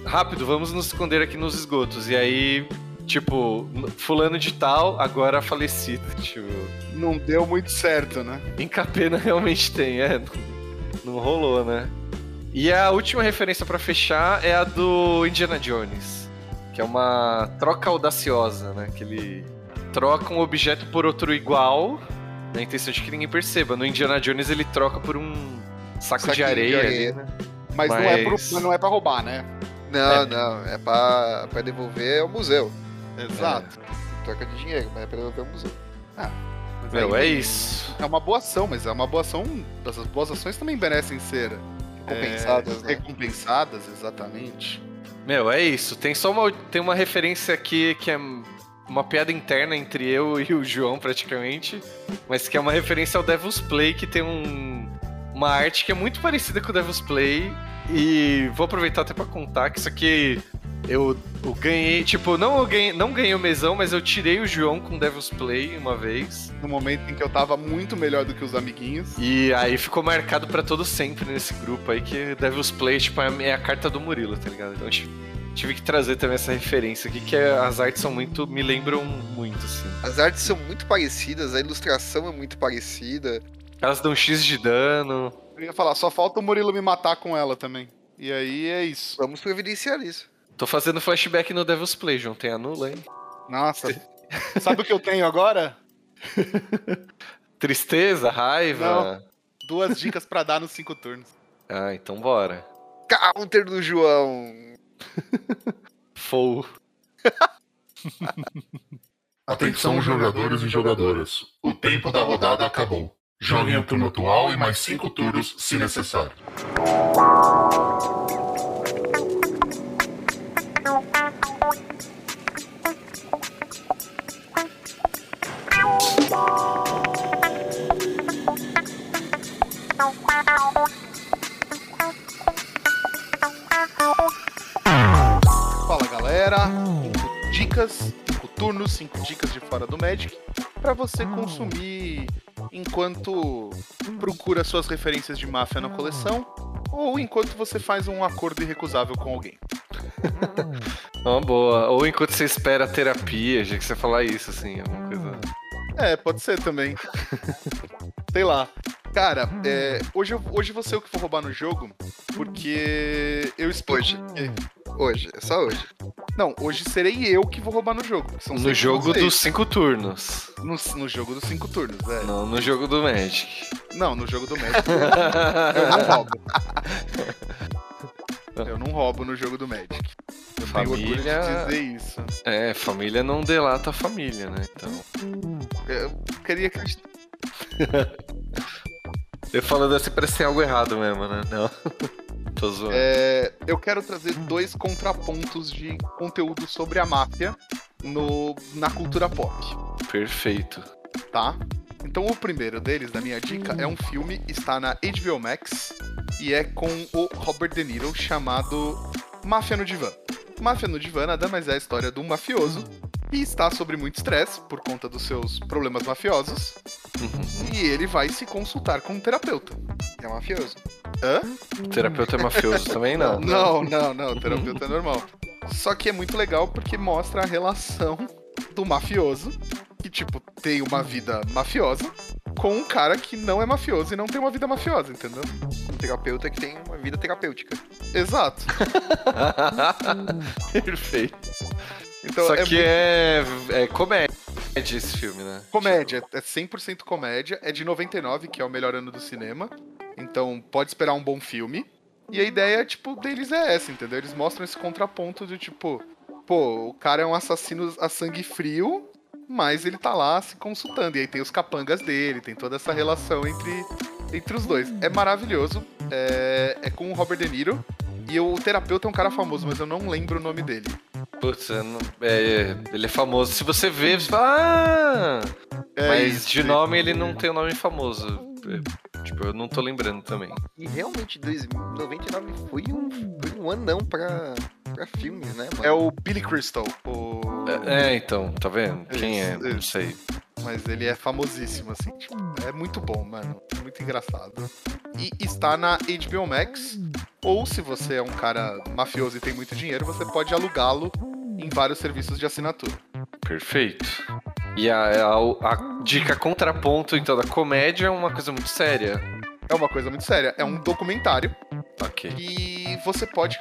rápido, vamos nos esconder aqui nos esgotos. E aí, tipo, fulano de tal, agora falecido. [LAUGHS] Tipo, Não deu muito certo, né? em Capena realmente tem, é. Não, não rolou, né? E a última referência pra fechar é a do Indiana Jones, que é uma troca audaciosa, né? Que ele troca um objeto por outro igual, na intenção de que ninguém perceba. No Indiana Jones ele troca por um saco de Saquinho de areia, areia. ali, né? Mas, Não, é pro, Mas- mas não é pra roubar, né? Não, não, é pra, pra devolver ao museu. Exato. Troca de dinheiro, mas é pra devolver ao museu. Mas Meu, aí- é isso. É uma boa ação, mas é uma boa ação. Essas boas ações também merecem ser Compensadas, é, né? recompensadas, exatamente. Meu, é isso. Tem só uma, tem uma referência aqui que é uma piada interna entre eu [LAUGHS] e o João, praticamente. Mas que é uma referência ao Devil's Play, que tem um, uma arte que é muito parecida com o Devil's Play. E vou aproveitar até pra contar que isso aqui eu, eu ganhei. Tipo, não, ganhei, não ganhei o mesão, mas eu tirei o João com Devil's Play uma vez. No momento em que eu tava muito melhor do que os amiguinhos. E aí ficou marcado pra todo sempre nesse grupo aí que Devil's Play, tipo, é a- é carta do Murilo, tá ligado? Então tive, tive que trazer também essa referência aqui, que é- as artes são muito. me lembram muito, assim. As artes são muito parecidas, a ilustração é muito parecida. Elas dão X de dano. Eu ia falar, só falta o Murilo me matar com ela também. E aí é isso. Vamos providenciar isso. Tô fazendo flashback no Devil's Play, João. Tem anula, hein? Nossa. [LAUGHS] Sabe o que eu tenho agora? [LAUGHS] Tristeza, raiva. Duas dicas pra dar nos cinco turnos. Ah, então bora. Counter do João. [LAUGHS] Foul. [LAUGHS] Atenção, jogadores e jogadoras. O tempo da rodada acabou. Joguem o turno atual e mais cinco turnos, se necessário. Galera, cinco dicas, cinco turnos, cinco dicas de fora do Magic pra você consumir enquanto procura suas referências de máfia na coleção ou enquanto você faz um acordo irrecusável com alguém. [LAUGHS] Uma boa. Ou enquanto você espera a terapia, já que você falar isso, assim, alguma coisa. É, pode ser também. [LAUGHS] Sei lá. Cara, é, hoje, eu, hoje você é o que for roubar no jogo, porque eu espero. Hoje. Hoje, é só hoje. Não, hoje serei eu que vou roubar no jogo. No jogo dos cinco turnos. No, no jogo dos cinco turnos, é. Não, no jogo do Magic. Não, no jogo do Magic. eu não roubo. Eu não roubo [LAUGHS] no jogo do Magic. Eu tenho orgulho Família. de dizer isso. É, família não delata a família, né? Então. Eu queria acreditar. Eu falando assim parece ser algo errado mesmo, né? Não. Tô zoando. É, eu quero trazer dois contrapontos de conteúdo sobre a máfia no, na cultura pop. Perfeito. tá? Então o primeiro deles, da minha dica, é um filme, está na HBO Max e é com o Robert De Niro chamado Máfia no Divã. Máfia no Divã nada mais é a história de um mafioso que está sob muito estresse por conta dos seus problemas mafiosos Uhum. e ele vai se consultar com um terapeuta. É mafioso. Hã? O terapeuta é mafioso também, não. [LAUGHS] Não, não, não, o terapeuta é normal. Só que é muito legal porque mostra a relação do mafioso, que tipo, tem uma vida mafiosa, com um cara que não é mafioso e não tem uma vida mafiosa, entendeu? Um terapeuta que tem uma vida terapêutica. Exato. [LAUGHS] Perfeito. Então Só é que muito é, é comédia esse filme, né? comédia, é 100% comédia, é de 99, que é o melhor ano do cinema. Então pode esperar um bom filme. E a ideia, tipo, deles é essa, entendeu? Eles mostram esse contraponto de tipo, pô, o cara é um assassino a sangue frio, mas ele tá lá se consultando. E aí tem os capangas dele, tem toda essa relação entre, entre os dois. É maravilhoso. É, é com o Robert De Niro. E o terapeuta é um cara famoso, mas eu não lembro o nome dele. Putz, não- é, ele é famoso. Se você vê, você fala. Ah! É Mas isso, de nome ele não tem um nome famoso. É, Tipo, eu não tô lembrando também. E realmente, 2099 foi um, foi um anão pra, pra filmes, né, mano? É o Billy Crystal. O... É, é, então, tá vendo? Quem é? Isso, Não sei. Mas ele é famosíssimo, assim. Tipo, é muito bom, mano. Muito engraçado. E está na HBO Max. Ou se você é um cara mafioso e tem muito dinheiro, você pode alugá-lo em vários serviços de assinatura. Perfeito. E a, a, a dica contraponto, então, da comédia é uma coisa muito séria. É uma coisa muito séria. É um documentário Ok. e você pode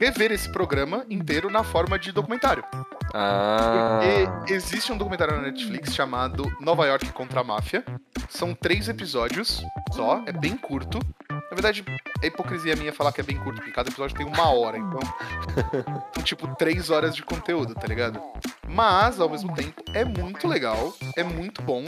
rever esse programa inteiro na forma de documentário. Ah. Porque existe um documentário na Netflix chamado Nova York contra a Máfia. São três episódios só, é bem curto. Na verdade, é hipocrisia minha falar que é bem curto, porque cada episódio tem uma hora, então. [LAUGHS] São tipo três horas de conteúdo, tá ligado? Mas, ao mesmo tempo, é muito legal, é muito bom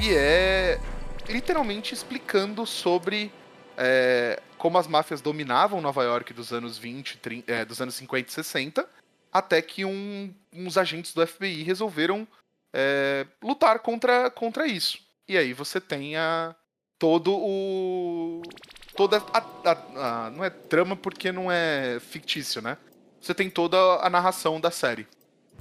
e é literalmente explicando sobre é, como as máfias dominavam Nova York dos anos 20, 30, é, dos anos 50 e 60, até que um- uns agentes do FBI resolveram é, lutar contra, contra isso. E aí você tem a, todo o. toda a, a- a- Não é trama porque não é fictício, né? Você tem toda a narração da série.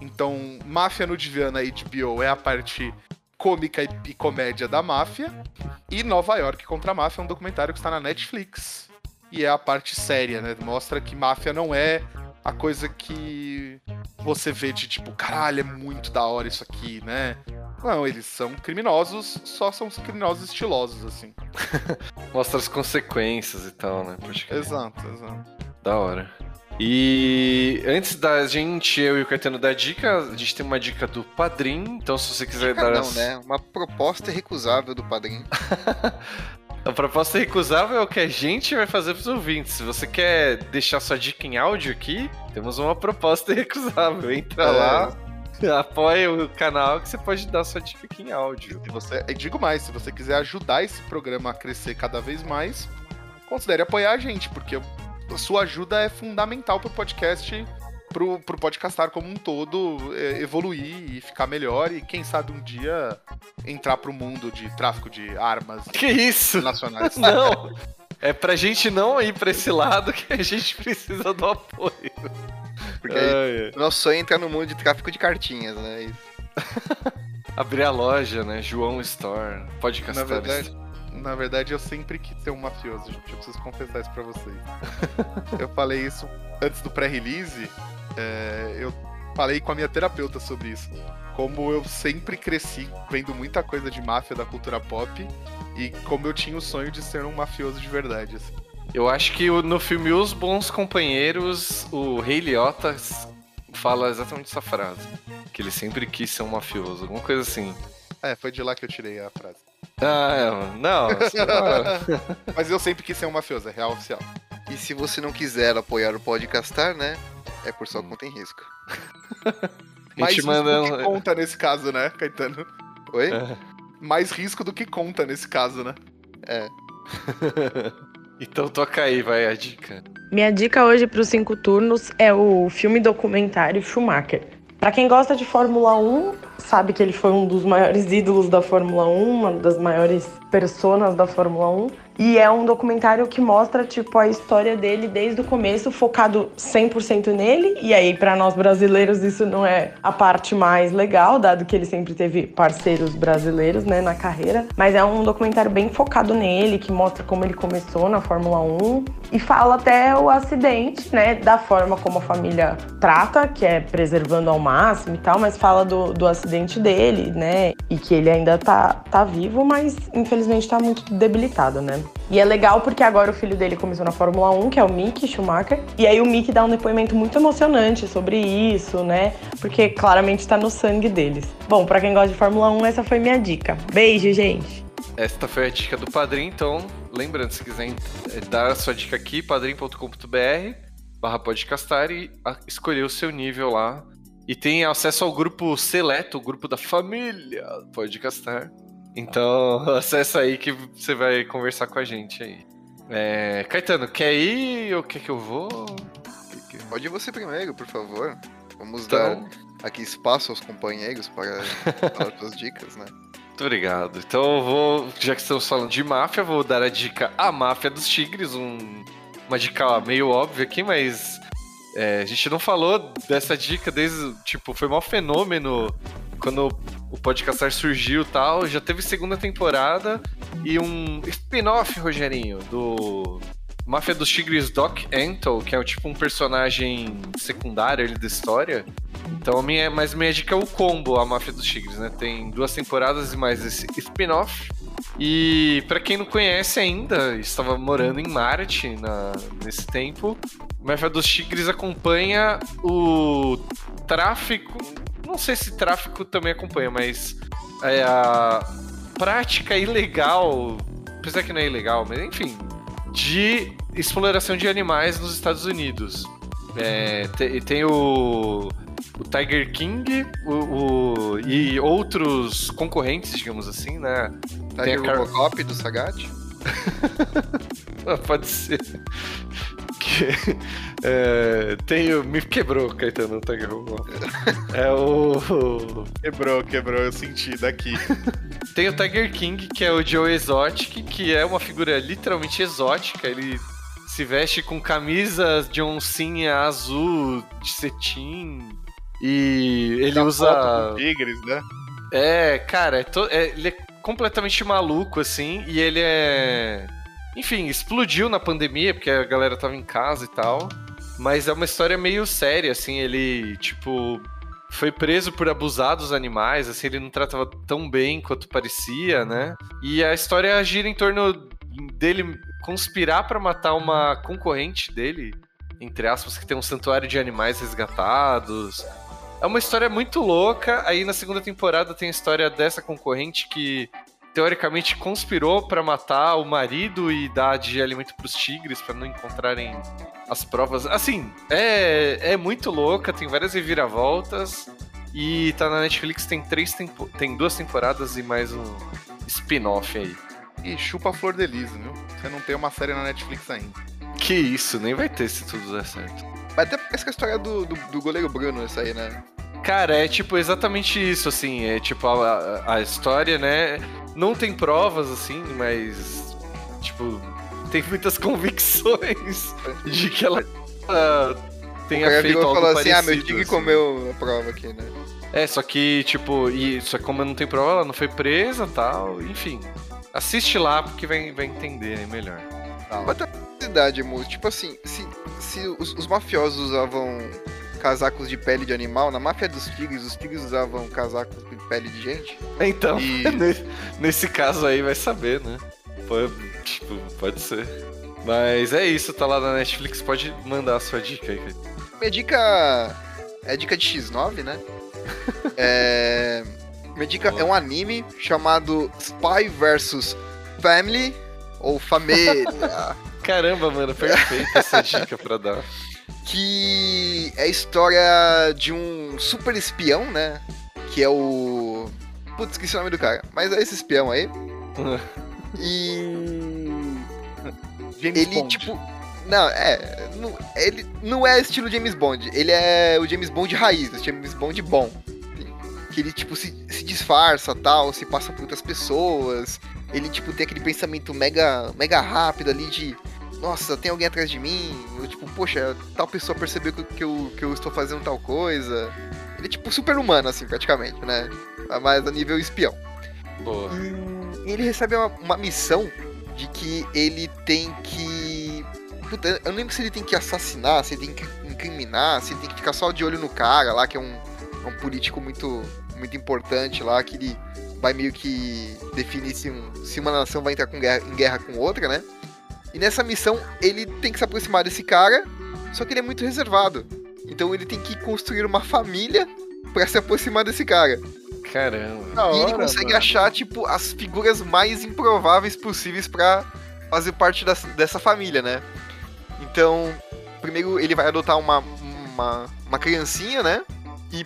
Então, Máfia no Divã na HBO é a parte cômica e, e comédia da máfia. E Nova York contra a Máfia é um documentário que está na Netflix. E é a parte séria, né? Mostra que máfia não é a coisa que você vê de tipo, caralho, é muito da hora isso aqui, né? Não, eles são criminosos, só são criminosos estilosos, assim. [LAUGHS] Mostra as consequências e tal, né? Exato, exato. Da hora. E antes da gente, eu e o Caetano dar dica, a gente tem uma dica do Padrim. Então, se você quiser Dica dar. não, as- né? Uma proposta irrecusável do padrinho. [LAUGHS] A proposta recusável é o que a gente vai fazer pros ouvintes. Se você quer deixar sua dica em áudio aqui, temos uma proposta [LAUGHS] recusável. Entra É. lá, apoia o canal que você pode dar sua dica aqui em áudio. Se você, e digo mais, se você quiser ajudar esse programa a crescer cada vez mais, considere apoiar a gente, porque a sua ajuda é fundamental pro podcast, pro, pro podcastar como um todo é, evoluir e ficar melhor e quem sabe um dia entrar pro mundo de tráfico de armas [LAUGHS] Que isso? nacionais. Não! É pra gente não ir pra esse lado que a gente precisa do apoio. Porque aí, ai. nosso sonho é entrar no mundo de tráfico de cartinhas, né? E [LAUGHS] Abrir a loja, né? João Store. Pode Na verdade, na verdade, eu sempre quis ser um mafioso, gente. Eu preciso confessar isso pra vocês. [LAUGHS] eu falei isso antes do pré-release. É, eu falei com a minha terapeuta sobre isso. Como eu sempre cresci vendo muita coisa de máfia da cultura pop e como eu tinha o sonho de ser um mafioso de verdade. assim. Eu acho que no filme Os Bons Companheiros, o Rei Liotta fala exatamente essa frase. Que ele sempre quis ser um mafioso, alguma coisa assim. É, foi de lá que eu tirei a frase. Ah, é, não. [LAUGHS] não. Mas eu sempre quis ser um mafioso, é real oficial. E se você não quiser apoiar o Podcastar, né? É por Hum. sua conta em risco. [LAUGHS] Mais gente risco do mandando- que conta nesse caso, né, Caetano? Oi? É. Mais risco do que conta nesse caso, né? É. [LAUGHS] então toca aí, vai a dica. Minha dica hoje para os cinco turnos é o filme documentário Schumacher. Para quem gosta de Fórmula 1, sabe que ele foi um dos maiores ídolos da Fórmula 1, uma das maiores personas da Fórmula 1. E é um documentário que mostra, tipo, a história dele desde o começo, focado 100% nele. E aí, para nós brasileiros, isso não é a parte mais legal, dado que ele sempre teve parceiros brasileiros, né, na carreira. Mas é um documentário bem focado nele, que mostra como ele começou na Fórmula 1 e fala até o acidente, né, da forma como a família trata, que é preservando ao máximo e tal, mas fala do, do acidente dele, né, e que ele ainda tá, tá vivo, mas infelizmente tá muito debilitado, né. E é legal porque agora o filho dele começou na Fórmula 1, que é o Mick Schumacher, e aí o Mick dá um depoimento muito emocionante sobre isso, né, porque claramente tá no sangue deles. Bom, pra quem gosta de Fórmula 1, essa foi minha dica. Beijo, gente! Esta foi a dica do Padrim, então lembrando, se quiser eh, dar a sua dica aqui, padrim.com.br barra podcastar e escolher o seu nível lá. E tem acesso ao grupo seleto, o grupo da família Podcastar. Então, [LAUGHS] acessa aí que você vai conversar com a gente aí. É, Caetano, quer ir ou quer que eu vou? Pode ir você primeiro, por favor. Vamos Então, dar aqui espaço aos companheiros para dar [LAUGHS] suas dicas, né? Muito obrigado. Então eu vou, já que estamos falando de máfia, vou dar a dica A Máfia dos Tigres, um- uma dica meio óbvia aqui, mas é, a gente não falou dessa dica desde, tipo, foi um fenômeno quando o podcastar surgiu tal, já teve segunda temporada e um spin-off, Rogerinho, do Máfia dos Tigres Doc Antle, que é tipo um personagem secundário ali da história. Então, minha, mas minha dica é o combo, a Máfia dos Tigres, né? Tem duas temporadas e mais esse spin-off. E para quem não conhece ainda, estava morando em Marte na, nesse tempo. Máfia dos Tigres acompanha o tráfico. Não sei se tráfico também acompanha, mas é a prática ilegal. Apesar que não é ilegal, mas enfim, de exploração de animais nos Estados Unidos. É, tem, tem o, o, Tiger King o, o, e outros concorrentes, digamos assim, né? Tiger tem a Robocop do Sagat? [LAUGHS] Pode ser. Que, é, tem o. Me quebrou, Caetano, tá É o. Quebrou, quebrou, eu senti daqui. [LAUGHS] Tem o Tiger King, que é o Joe Exotic, que é uma figura literalmente exótica. Ele se veste com camisas de oncinha azul, de cetim. E ele usa. Tigres, né? É, cara, é to... é, ele é completamente maluco, assim, e ele é enfim, explodiu na pandemia, porque a galera tava em casa e tal. Mas é uma história meio séria, assim, ele, tipo, foi preso por abusar dos animais, assim, ele não tratava tão bem quanto parecia, né? E a história gira em torno dele conspirar para matar uma concorrente dele, entre aspas, que tem um santuário de animais resgatados. É uma história muito louca. Aí na segunda temporada tem a história dessa concorrente que teoricamente conspirou para matar o marido e dar de alimento para os tigres para não encontrarem as provas. Assim, é, é muito louca, tem várias reviravoltas e tá na Netflix tem três tempo, tem duas temporadas e mais um spin-off aí. E chupa a flor de lis, viu? Você não tem uma série na Netflix ainda. Que isso, nem vai ter se tudo der certo. Vai ter essa história do, do, do goleiro Bruno, isso aí, né? Cara, é tipo exatamente isso, assim. É tipo a, a história, né? Não tem provas, assim, mas. Tipo, tem [LAUGHS] muitas convicções de que ela uh, tenha o feito algo falou assim. Ah, meu Tig assim. comeu a prova aqui, né? É, só que, tipo, e, só que como não tem prova, ela não foi presa tal, enfim. Assiste lá porque vai, vai entender né, melhor. Outra curiosidade, moço, tipo assim, se, se os, os mafiosos usavam casacos de pele de animal. Na máfia dos tigres, os tigres usavam casacos de pele de gente. Então, e... [LAUGHS] nesse caso aí vai saber, né? Pode, tipo, pode ser. Mas é isso, tá lá na Netflix, pode mandar a sua dica aí. Minha dica é dica de X9, né? [LAUGHS] é... Minha dica Boa. é um anime chamado Spy vs Family ou Família. [LAUGHS] Caramba, mano, perfeita essa dica pra dar que é a história de um super espião, né? Que é o. Putz, esqueci o nome do cara. Mas é esse espião aí. [LAUGHS] e. James ele, Bond. tipo. Não, é. Não, ele não é estilo James Bond. Ele é o James Bond raiz, o James Bond bom. Que ele, tipo, se, se disfarça tal, se passa por outras pessoas. Ele, tipo, tem aquele pensamento mega, mega rápido ali de nossa, tem alguém atrás de mim, eu, tipo, poxa, tal pessoa percebeu que eu, que eu estou fazendo tal coisa. Ele é tipo super humano, assim, praticamente, né? Mas a nível espião. Boa. E ele recebe uma, uma missão de que ele tem que. Puta, eu não lembro se ele tem que assassinar, se ele tem que incriminar, se ele tem que ficar só de olho no cara lá, que é um, é um político muito, muito importante lá, que ele vai meio que definir se, um, se uma nação vai entrar com guerra, em guerra com outra, né? E nessa missão ele tem que se aproximar desse cara, só que ele é muito reservado. Então ele tem que construir uma família para se aproximar desse cara. Caramba. E ele consegue mano. achar, tipo, as figuras mais improváveis possíveis para fazer parte das, dessa família, né? Então, primeiro ele vai adotar uma, uma, uma criancinha, né? E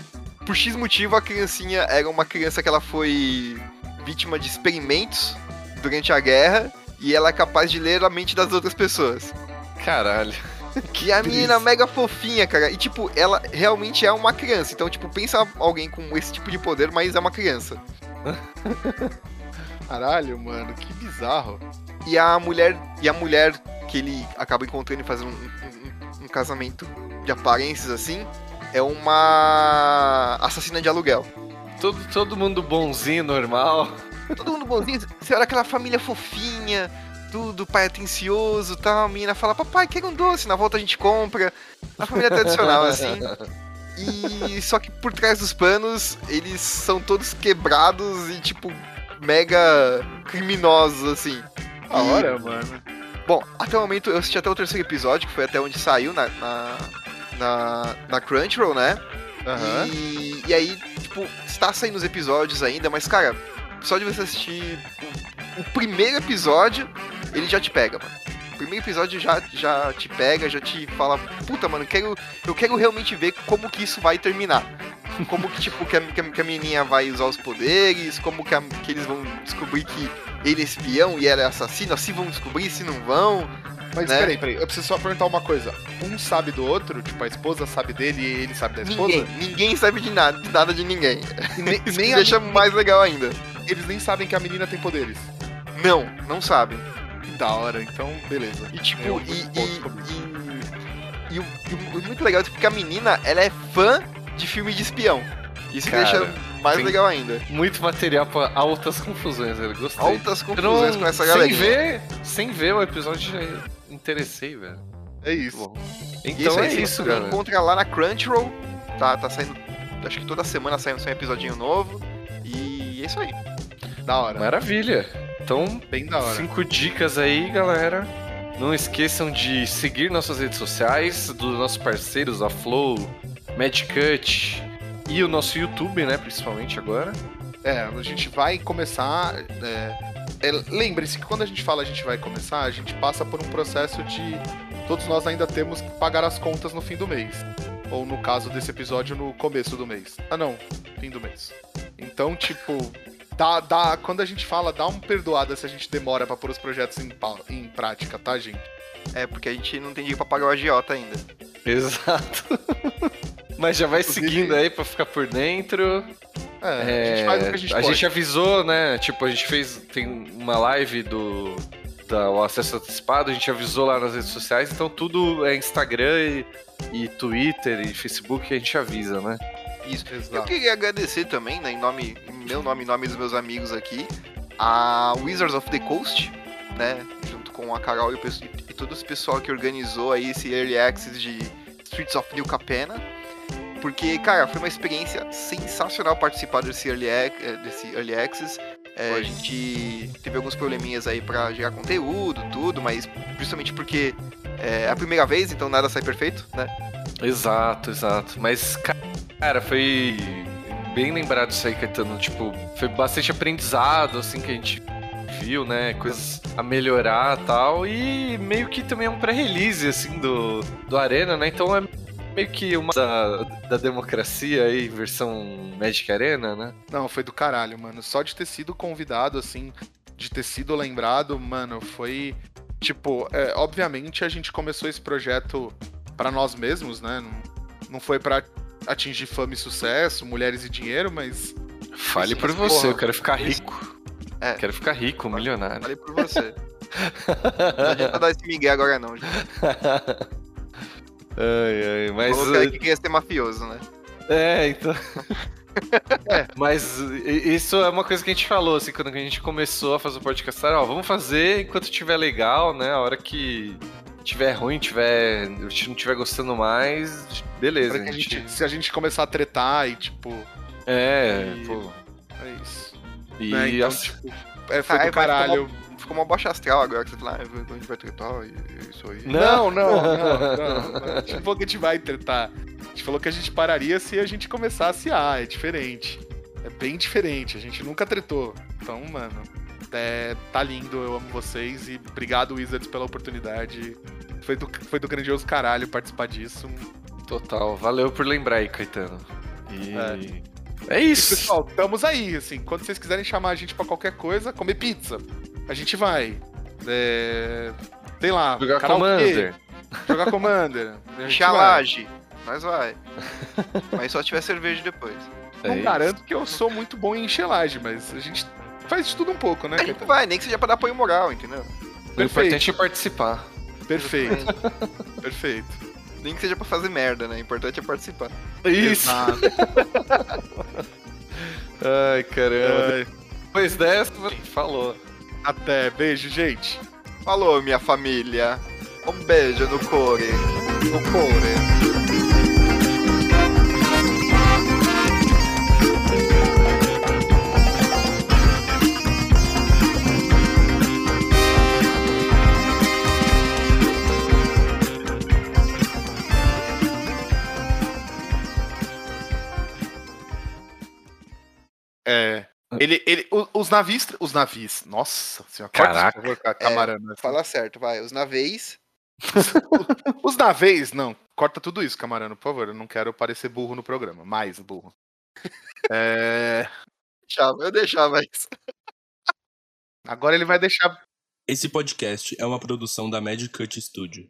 por X motivo a criancinha era uma criança que ela foi vítima de experimentos durante a guerra e ela é capaz de ler a mente das outras pessoas. Caralho. [LAUGHS] Que a menina mega fofinha, cara. E, tipo, ela realmente é uma criança. Então, tipo, pensa alguém com esse tipo de poder, mas é uma criança. [LAUGHS] Caralho, mano, que bizarro. E a mulher. E a mulher que ele acaba encontrando e fazendo um, um, um casamento de aparências assim. É uma assassina de aluguel. Todo, todo mundo bonzinho, normal. Todo mundo bonzinho. Você olha aquela família fofinha, tudo, pai atencioso e tal. A menina fala, papai, quer um doce? Na volta a gente compra. A família tradicional, [LAUGHS] assim. E só que por trás dos panos, eles são todos quebrados e, tipo, mega criminosos, assim. Da hora, mano. Bom, até o momento eu assisti até o terceiro episódio, que foi até onde saiu na, na, na, na Crunchyroll, né? Aham. E, e aí, tipo, está saindo os episódios ainda, mas, cara, só de você assistir o, o primeiro episódio, ele já te pega, mano. O primeiro episódio já, já te pega, já te fala, puta, mano, eu quero, eu quero realmente ver como que isso vai terminar. Como que, tipo, que a, que a menininha vai usar os poderes, como que, a- que eles vão descobrir que ele é espião e ela é assassina, se vão descobrir, se não vão. Mas né? peraí, peraí, eu preciso só perguntar uma coisa. Um sabe do outro? Tipo, a esposa sabe dele e ele sabe da esposa? Ninguém, ninguém sabe de nada, de nada de ninguém. Nem, [LAUGHS] Isso nem deixa menina- mais legal ainda. eles nem sabem que a menina tem poderes. Não, não sabem. Da hora, então beleza. E tipo, Eu e, e, e, o- e muito legal é porque a menina, ela é fã de filme de espião. Isso Cara, deixa mais legal ainda. Muito material pra altas confusões, eu gostei. Altas confusões não- com essa sem galerinha. ver, sem ver o episódio já interessei, velho. É isso. Então aí, é você isso, galera. Encontra lá na Crunchyroll. Tá, tá saindo. Acho que toda semana sai um um episodinho novo. E é isso aí. Da hora. Maravilha. Então, Bem da hora. cinco dicas aí, galera. Não esqueçam de seguir nossas redes sociais, dos nossos parceiros, a Flow, Madcut e o nosso YouTube, né, principalmente agora. É, a gente vai começar. é, é, Lembre-se que quando a gente fala a gente vai começar, a gente passa por um processo de. Todos nós ainda temos que pagar as contas no fim do mês. Ou no caso desse episódio, no começo do mês. Ah, não, fim do mês. Então, tipo, dá, dá, quando a gente fala, dá uma perdoada se a gente demora pra pôr os projetos em, em prática, tá, gente? É, porque a gente não tem dinheiro pra pagar o agiota ainda. Exato. [LAUGHS] Mas já vai Inclusive- seguindo aí pra ficar por dentro. É, a gente faz o que a gente pode. gente avisou, né? Tipo, a gente fez. Tem uma live do. Da, o acesso antecipado, a gente avisou lá nas redes sociais, então tudo é Instagram e, e Twitter e Facebook a gente avisa, né? Isso. Eu Exato. queria agradecer também, né, em nome, em meu nome e em nome dos meus amigos aqui, a Wizards of the Coast, né, junto com a Carol e, o e todo esse pessoal que organizou aí esse Early Access de Streets of New Capena, porque, cara, foi uma experiência sensacional participar desse Early, eh, desse early Access, É, a gente teve alguns probleminhas aí pra gerar conteúdo, tudo, mas justamente porque é a primeira vez, então nada sai perfeito, né? Exato, exato. Mas, cara, foi bem lembrado isso aí, Caetano. Tipo, foi bastante aprendizado, assim, que a gente viu, né? Coisas a melhorar e tal. E meio que também é um pré-release, assim, do, do Arena, né? Então é meio que uma da, da democracia aí, versão Magic Arena, né? Não, foi do caralho, mano. Só de ter sido convidado, assim, de ter sido lembrado, mano, foi. Tipo, é, obviamente a gente começou esse projeto pra nós mesmos, né? Não, não foi pra atingir fama e sucesso, mulheres e dinheiro, mas. Fale Mas, por você, porra, eu quero ficar rico. É. Quero ficar rico, milionário. Falei por você. [LAUGHS] não adianta dar esse migué agora não, gente. [LAUGHS] ai, ai, mas. Falou que que queria ser mafioso, né? É, então. [LAUGHS] É, mas isso é uma coisa que a gente falou, assim, quando a gente começou a fazer o podcast, ó, vamos fazer enquanto tiver legal, né? A hora que tiver ruim, tiver. A gente não tiver gostando mais, beleza. pra que a gente- se a gente começar a tretar e, tipo. É, E- pô. É isso. E né? Então, as- tipo, é, foi Ah, do caralho. Ficou uma bocha astral agora que você fala, ah, a gente vai tretar e e isso aí. Não, não, não, não. A gente falou que a gente vai tretar. A gente falou que a gente pararia se a gente começasse a. É diferente. É bem diferente. A gente nunca tretou. Então, mano, é, tá lindo. Eu amo vocês. E obrigado, Wizards, pela oportunidade. Foi do, foi do grandioso caralho participar disso. Total. Valeu por lembrar aí, Caetano. E. É, E, isso. pessoal, estamos aí. Assim, quando vocês quiserem chamar a gente pra qualquer coisa, comer pizza, a gente vai. É, sei lá, Jogar karaokê, Commander. Jogar Commander. Encher [LAUGHS] a vai. [LAUGHS] Mas só tiver cerveja depois. Não É isso. garanto que eu sou muito bom em enxelagem, mas a gente faz de tudo um pouco, né, A gente vai, nem que seja pra dar apoio moral, entendeu? O importante é participar. Perfeito, perfeito. Nem que seja pra fazer merda, né? O importante é participar. Isso. Exato. [LAUGHS] Ai, caramba. Depois dessa, falou. Até, beijo, gente. Falou, minha família. Um beijo no core. No core. É. Ele, ele, o- os navios, os navios, nossa senhora, Caraca. corta, por favor, camarano. Fala certo, vai. Os navios. [LAUGHS] Os navios, não, corta tudo isso, camarano, por favor, eu não quero parecer burro no programa, mais burro. [LAUGHS] É, Deixava, eu deixava isso. agora ele vai deixar Esse podcast é uma produção da Magic Cut Studio.